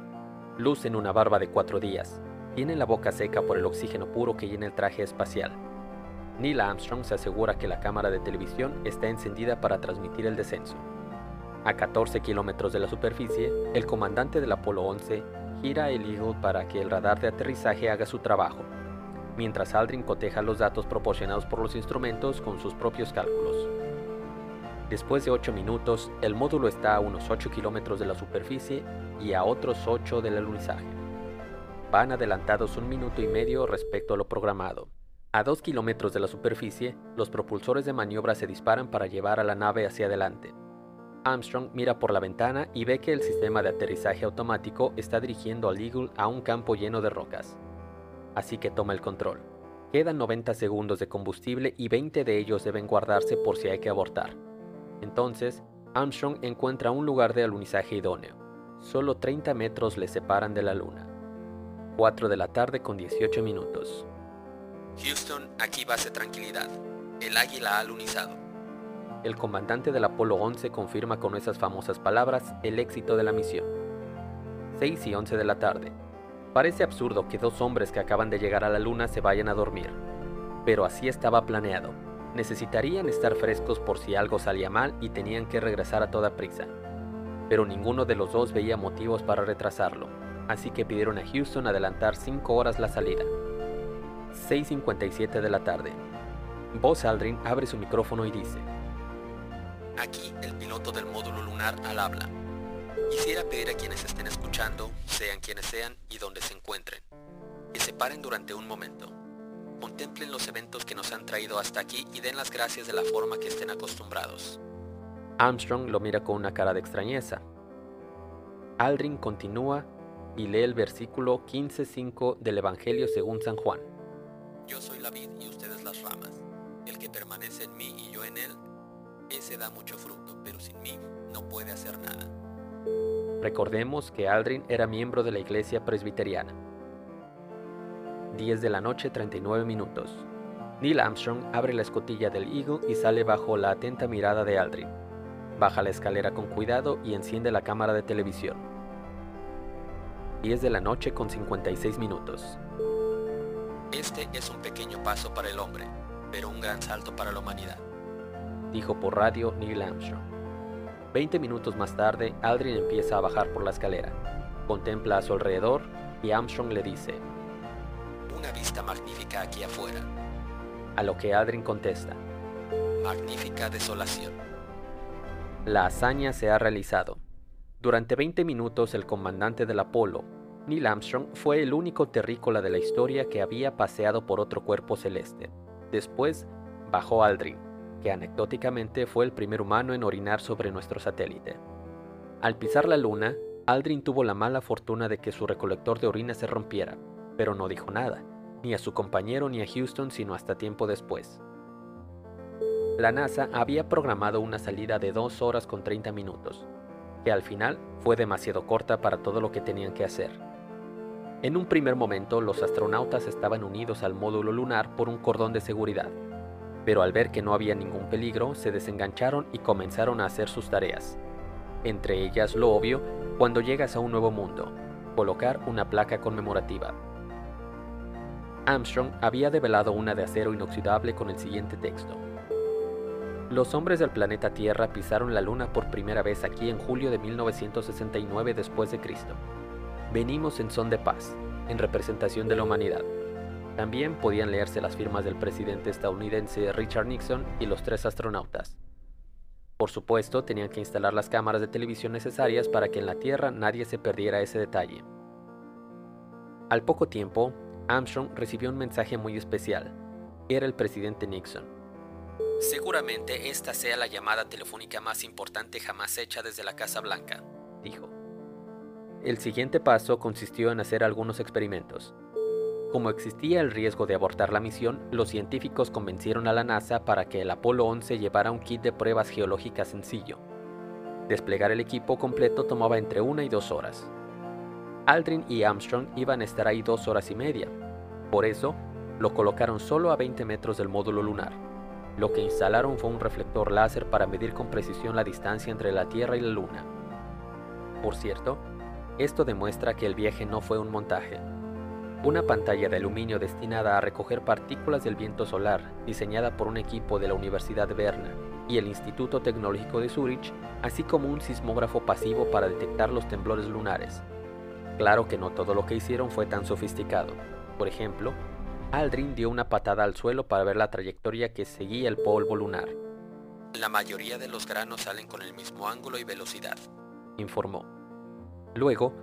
Lucen una barba de cuatro días. Tienen la boca seca por el oxígeno puro que llena el traje espacial. Neil Armstrong se asegura que la cámara de televisión está encendida para transmitir el descenso. A 14 kilómetros de la superficie, el comandante del Apolo 11 gira el Eagle para que el radar de aterrizaje haga su trabajo, mientras Aldrin coteja los datos proporcionados por los instrumentos con sus propios cálculos. Después de 8 minutos, el módulo está a unos 8 kilómetros de la superficie y a otros 8 del alunizaje. Van adelantados un minuto y medio respecto a lo programado. A 2 kilómetros de la superficie, los propulsores de maniobra se disparan para llevar a la nave hacia adelante. Armstrong mira por la ventana y ve que el sistema de aterrizaje automático está dirigiendo al Eagle a un campo lleno de rocas. Así que toma el control. Quedan 90 segundos de combustible y 20 de ellos deben guardarse por si hay que abortar. Entonces, Armstrong encuentra un lugar de alunizaje idóneo. Solo 30 metros le separan de la Luna. 4 de la tarde con 18 minutos. Houston, aquí base tranquilidad. El águila ha alunizado. El comandante del Apolo 11 confirma con esas famosas palabras el éxito de la misión. 6 y 11 de la tarde. Parece absurdo que dos hombres que acaban de llegar a la Luna se vayan a dormir, pero así estaba planeado. Necesitarían estar frescos por si algo salía mal y tenían que regresar a toda prisa. Pero ninguno de los dos veía motivos para retrasarlo, así que pidieron a Houston adelantar 5 horas la salida. 6.57 de la tarde. Buzz Aldrin abre su micrófono y dice, Aquí el piloto del módulo lunar al habla. Quisiera pedir a quienes estén escuchando, sean quienes sean y donde se encuentren, que se paren durante un momento. Contemplen los eventos que nos han traído hasta aquí y den las gracias de la forma que estén acostumbrados. Armstrong lo mira con una cara de extrañeza. Aldrin continúa y lee el versículo 15.5 del Evangelio según San Juan. Yo soy la vid y ustedes las ramas. El que permanece en mí y yo en él, ese da mucho fruto, pero sin mí no puede hacer nada. Recordemos que Aldrin era miembro de la iglesia presbiteriana. 10 de la noche 39 minutos. Neil Armstrong abre la escotilla del Eagle y sale bajo la atenta mirada de Aldrin. Baja la escalera con cuidado y enciende la cámara de televisión. 10 de la noche con 56 minutos. Este es un pequeño paso para el hombre, pero un gran salto para la humanidad. Dijo por radio Neil Armstrong. 20 minutos más tarde, Aldrin empieza a bajar por la escalera. Contempla a su alrededor y Armstrong le dice, Una vista magnífica aquí afuera. A lo que Aldrin contesta, Magnífica desolación. La hazaña se ha realizado. Durante 20 minutos el comandante del Apolo, Neil Armstrong, fue el único terrícola de la historia que había paseado por otro cuerpo celeste. Después bajó Aldrin, que anecdóticamente fue el primer humano en orinar sobre nuestro satélite. Al pisar la luna, Aldrin tuvo la mala fortuna de que su recolector de orina se rompiera, pero no dijo nada, ni a su compañero ni a Houston sino hasta tiempo después. La NASA había programado una salida de 2 horas con 30 minutos, que al final fue demasiado corta para todo lo que tenían que hacer. En un primer momento los astronautas estaban unidos al módulo lunar por un cordón de seguridad, pero al ver que no había ningún peligro se desengancharon y comenzaron a hacer sus tareas. Entre ellas lo obvio cuando llegas a un nuevo mundo, colocar una placa conmemorativa. Armstrong había develado una de acero inoxidable con el siguiente texto. Los hombres del planeta Tierra pisaron la Luna por primera vez aquí en julio de 1969 después de Cristo. Venimos en son de paz, en representación de la humanidad. También podían leerse las firmas del presidente estadounidense Richard Nixon y los tres astronautas. Por supuesto, tenían que instalar las cámaras de televisión necesarias para que en la Tierra nadie se perdiera ese detalle. Al poco tiempo, Armstrong recibió un mensaje muy especial. Era el presidente Nixon. Seguramente esta sea la llamada telefónica más importante jamás hecha desde la Casa Blanca, dijo. El siguiente paso consistió en hacer algunos experimentos. Como existía el riesgo de abortar la misión, los científicos convencieron a la NASA para que el Apolo 11 llevara un kit de pruebas geológicas sencillo. Desplegar el equipo completo tomaba entre una y dos horas. Aldrin y Armstrong iban a estar ahí dos horas y media. Por eso, lo colocaron solo a 20 metros del módulo lunar. Lo que instalaron fue un reflector láser para medir con precisión la distancia entre la Tierra y la Luna. Por cierto, esto demuestra que el viaje no fue un montaje. Una pantalla de aluminio destinada a recoger partículas del viento solar, diseñada por un equipo de la Universidad de Berna y el Instituto Tecnológico de Zurich, así como un sismógrafo pasivo para detectar los temblores lunares. Claro que no todo lo que hicieron fue tan sofisticado. Por ejemplo, Aldrin dio una patada al suelo para ver la trayectoria que seguía el polvo lunar. La mayoría de los granos salen con el mismo ángulo y velocidad, informó. Luego,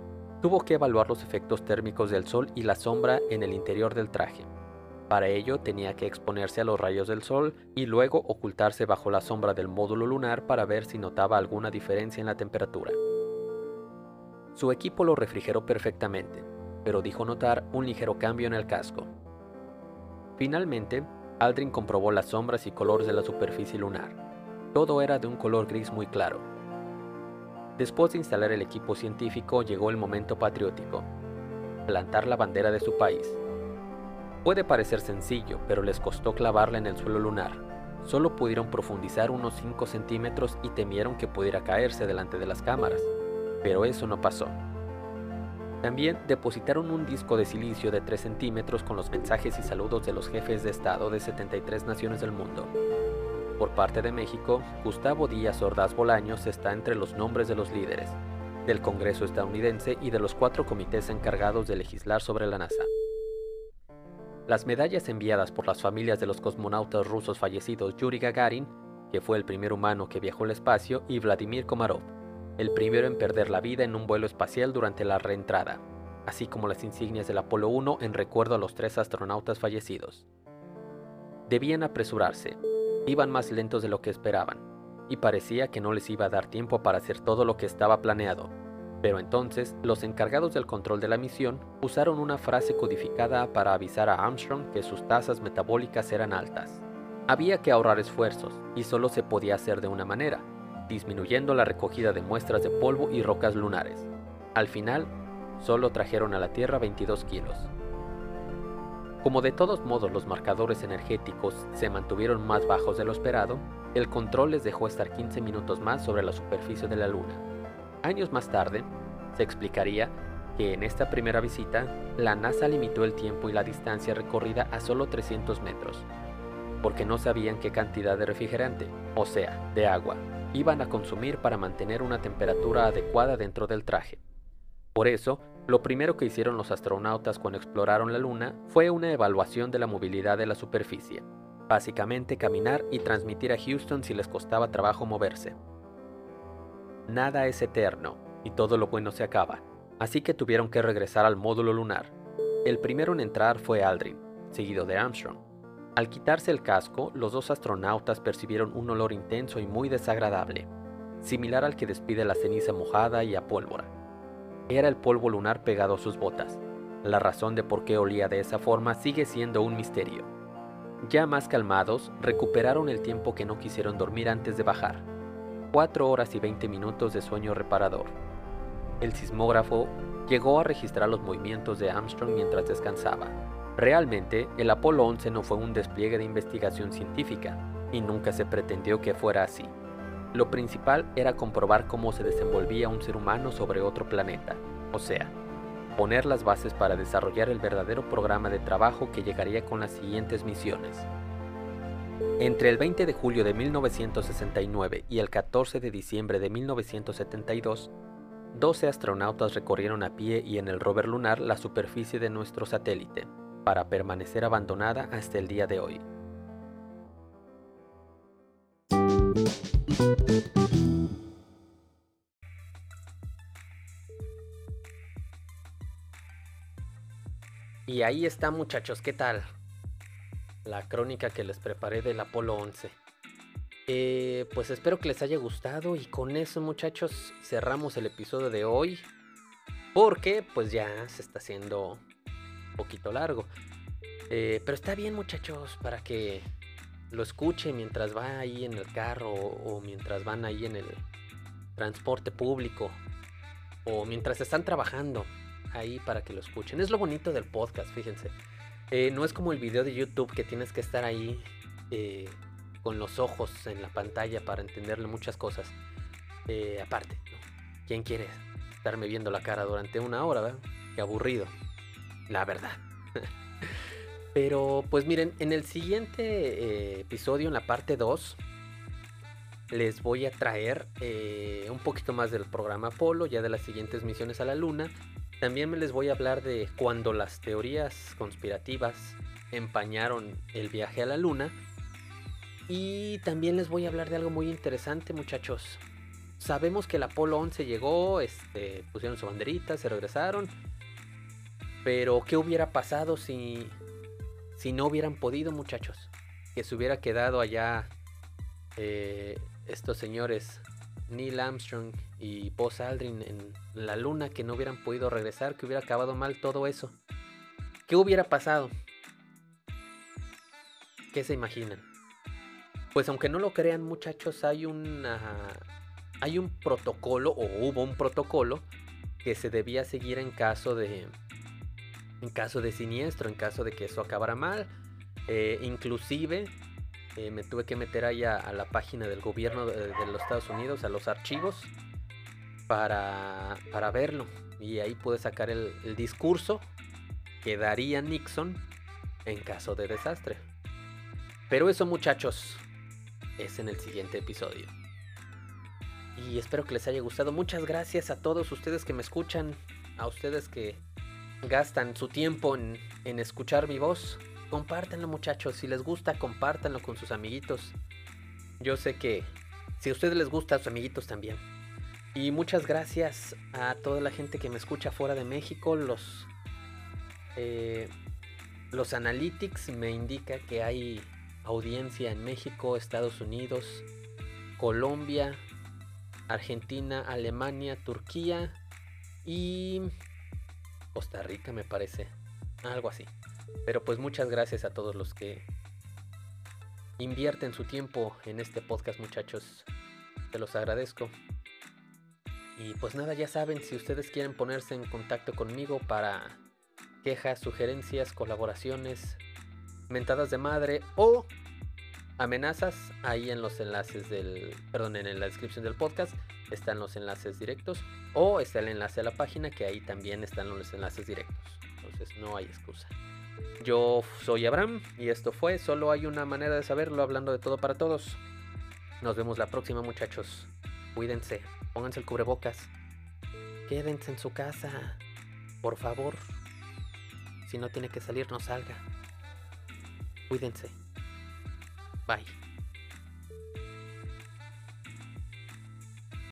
tuvo que evaluar los efectos térmicos del sol y la sombra en el interior del traje. Para ello tenía que exponerse a los rayos del sol y luego ocultarse bajo la sombra del módulo lunar para ver si notaba alguna diferencia en la temperatura. Su equipo lo refrigeró perfectamente, pero dijo notar un ligero cambio en el casco. Finalmente, Aldrin comprobó las sombras y colores de la superficie lunar. Todo era de un color gris muy claro. Después de instalar el equipo científico llegó el momento patriótico, plantar la bandera de su país. Puede parecer sencillo, pero les costó clavarla en el suelo lunar. Solo pudieron profundizar unos 5 centímetros y temieron que pudiera caerse delante de las cámaras, pero eso no pasó. También depositaron un disco de silicio de 3 centímetros con los mensajes y saludos de los jefes de Estado de 73 naciones del mundo. Por parte de México, Gustavo Díaz Ordaz Bolaños está entre los nombres de los líderes, del Congreso estadounidense y de los cuatro comités encargados de legislar sobre la NASA. Las medallas enviadas por las familias de los cosmonautas rusos fallecidos Yuri Gagarin, que fue el primer humano que viajó al espacio, y Vladimir Komarov, el primero en perder la vida en un vuelo espacial durante la reentrada, así como las insignias del Apolo 1 en recuerdo a los tres astronautas fallecidos. Debían apresurarse, iban más lentos de lo que esperaban, y parecía que no les iba a dar tiempo para hacer todo lo que estaba planeado. Pero entonces, los encargados del control de la misión usaron una frase codificada para avisar a Armstrong que sus tasas metabólicas eran altas. Había que ahorrar esfuerzos, y solo se podía hacer de una manera, disminuyendo la recogida de muestras de polvo y rocas lunares. Al final, solo trajeron a la Tierra 22 kilos. Como de todos modos los marcadores energéticos se mantuvieron más bajos de lo esperado, el control les dejó estar 15 minutos más sobre la superficie de la Luna. Años más tarde, se explicaría que en esta primera visita, la NASA limitó el tiempo y la distancia recorrida a solo 300 metros, porque no sabían qué cantidad de refrigerante, o sea, de agua, iban a consumir para mantener una temperatura adecuada dentro del traje. Por eso, lo primero que hicieron los astronautas cuando exploraron la Luna fue una evaluación de la movilidad de la superficie, básicamente caminar y transmitir a Houston si les costaba trabajo moverse. Nada es eterno, y todo lo bueno se acaba, así que tuvieron que regresar al módulo lunar. El primero en entrar fue Aldrin, seguido de Armstrong. Al quitarse el casco, los dos astronautas percibieron un olor intenso y muy desagradable, similar al que despide la ceniza mojada y a pólvora. Era el polvo lunar pegado a sus botas. La razón de por qué olía de esa forma sigue siendo un misterio. Ya más calmados, recuperaron el tiempo que no quisieron dormir antes de bajar. Cuatro horas y 20 minutos de sueño reparador. El sismógrafo llegó a registrar los movimientos de Armstrong mientras descansaba, Realmente, el Apolo 11 no fue un despliegue de investigación científica, y nunca se pretendió que fuera así. Lo principal era comprobar cómo se desenvolvía un ser humano sobre otro planeta, o sea, poner las bases para desarrollar el verdadero programa de trabajo que llegaría con las siguientes misiones. Entre el 20 de julio de 1969 y el 14 de diciembre de 1972, 12 astronautas recorrieron a pie y en el rover lunar la superficie de nuestro satélite para permanecer abandonada hasta el día de hoy. Y ahí está muchachos, ¿qué tal? La crónica que les preparé del Apolo 11. Eh, pues espero que les haya gustado y con eso muchachos cerramos el episodio de hoy. Porque pues ya se está haciendo poquito largo. Eh, pero está bien muchachos, para que lo escuchen mientras va ahí en el carro o mientras van ahí en el transporte público o mientras están trabajando ahí para que lo escuchen. Es lo bonito del podcast, fíjense. Eh, no es como el video de YouTube que tienes que estar ahí eh, con los ojos en la pantalla para entenderle muchas cosas. Aparte, ¿quién quiere estarme viendo la cara durante una hora? ¿verdad? Qué aburrido. La verdad. Pero pues miren, en el siguiente episodio, en la parte 2, les voy a traer un poquito más del programa Apolo, ya de las siguientes misiones a la Luna. También me les voy a hablar de cuando las teorías conspirativas empañaron el viaje a la luna. Y también les voy a hablar de algo muy interesante, muchachos. Sabemos que el Apolo 11 llegó, este, pusieron su banderita, se regresaron. Pero, ¿qué hubiera pasado si, si no hubieran podido, muchachos? Que se hubiera quedado allá eh, estos señores Neil Armstrong y Buzz Aldrin en la luna que no hubieran podido regresar, que hubiera acabado mal todo eso. ¿Qué hubiera pasado? ¿Qué se imaginan? Pues aunque no lo crean muchachos, hay una hay un protocolo o hubo un protocolo que se debía seguir en caso de en caso de siniestro, en caso de que eso acabara mal. Eh, inclusive eh, me tuve que meter ahí a, la página del gobierno de, los Estados Unidos, a los archivos, para, para verlo. Y ahí pude sacar el, el discurso que daría Nixon en caso de desastre. Pero eso muchachos es en el siguiente episodio. Y espero que les haya gustado. Muchas gracias a todos ustedes que me escuchan, a ustedes que gastan su tiempo en, escuchar mi voz. Compártanlo muchachos, si les gusta, compártanlo con sus amiguitos. Yo sé que si a ustedes les gusta, a sus amiguitos también. Y muchas gracias a toda la gente que me escucha fuera de México. Los, eh, los analytics me indica que hay audiencia en México, Estados Unidos, Colombia, Argentina, Alemania, Turquía y Costa Rica me parece. Algo así. Pero pues muchas gracias a todos los que invierten su tiempo en este podcast muchachos. Te los agradezco. Y pues nada, ya saben, si ustedes quieren ponerse en contacto conmigo para quejas, sugerencias, colaboraciones, mentadas de madre o amenazas, ahí en los enlaces del, perdón, en la descripción del podcast están los enlaces directos o está el enlace a la página que ahí también están los enlaces directos. Entonces no hay excusa. Yo soy Abraham y esto fue Solo hay una manera de saberlo hablando de todo para todos. Nos vemos la próxima muchachos. Cuídense, pónganse el cubrebocas. Quédense en su casa. Por favor. Si no tiene que salir, no salga. Cuídense. Bye.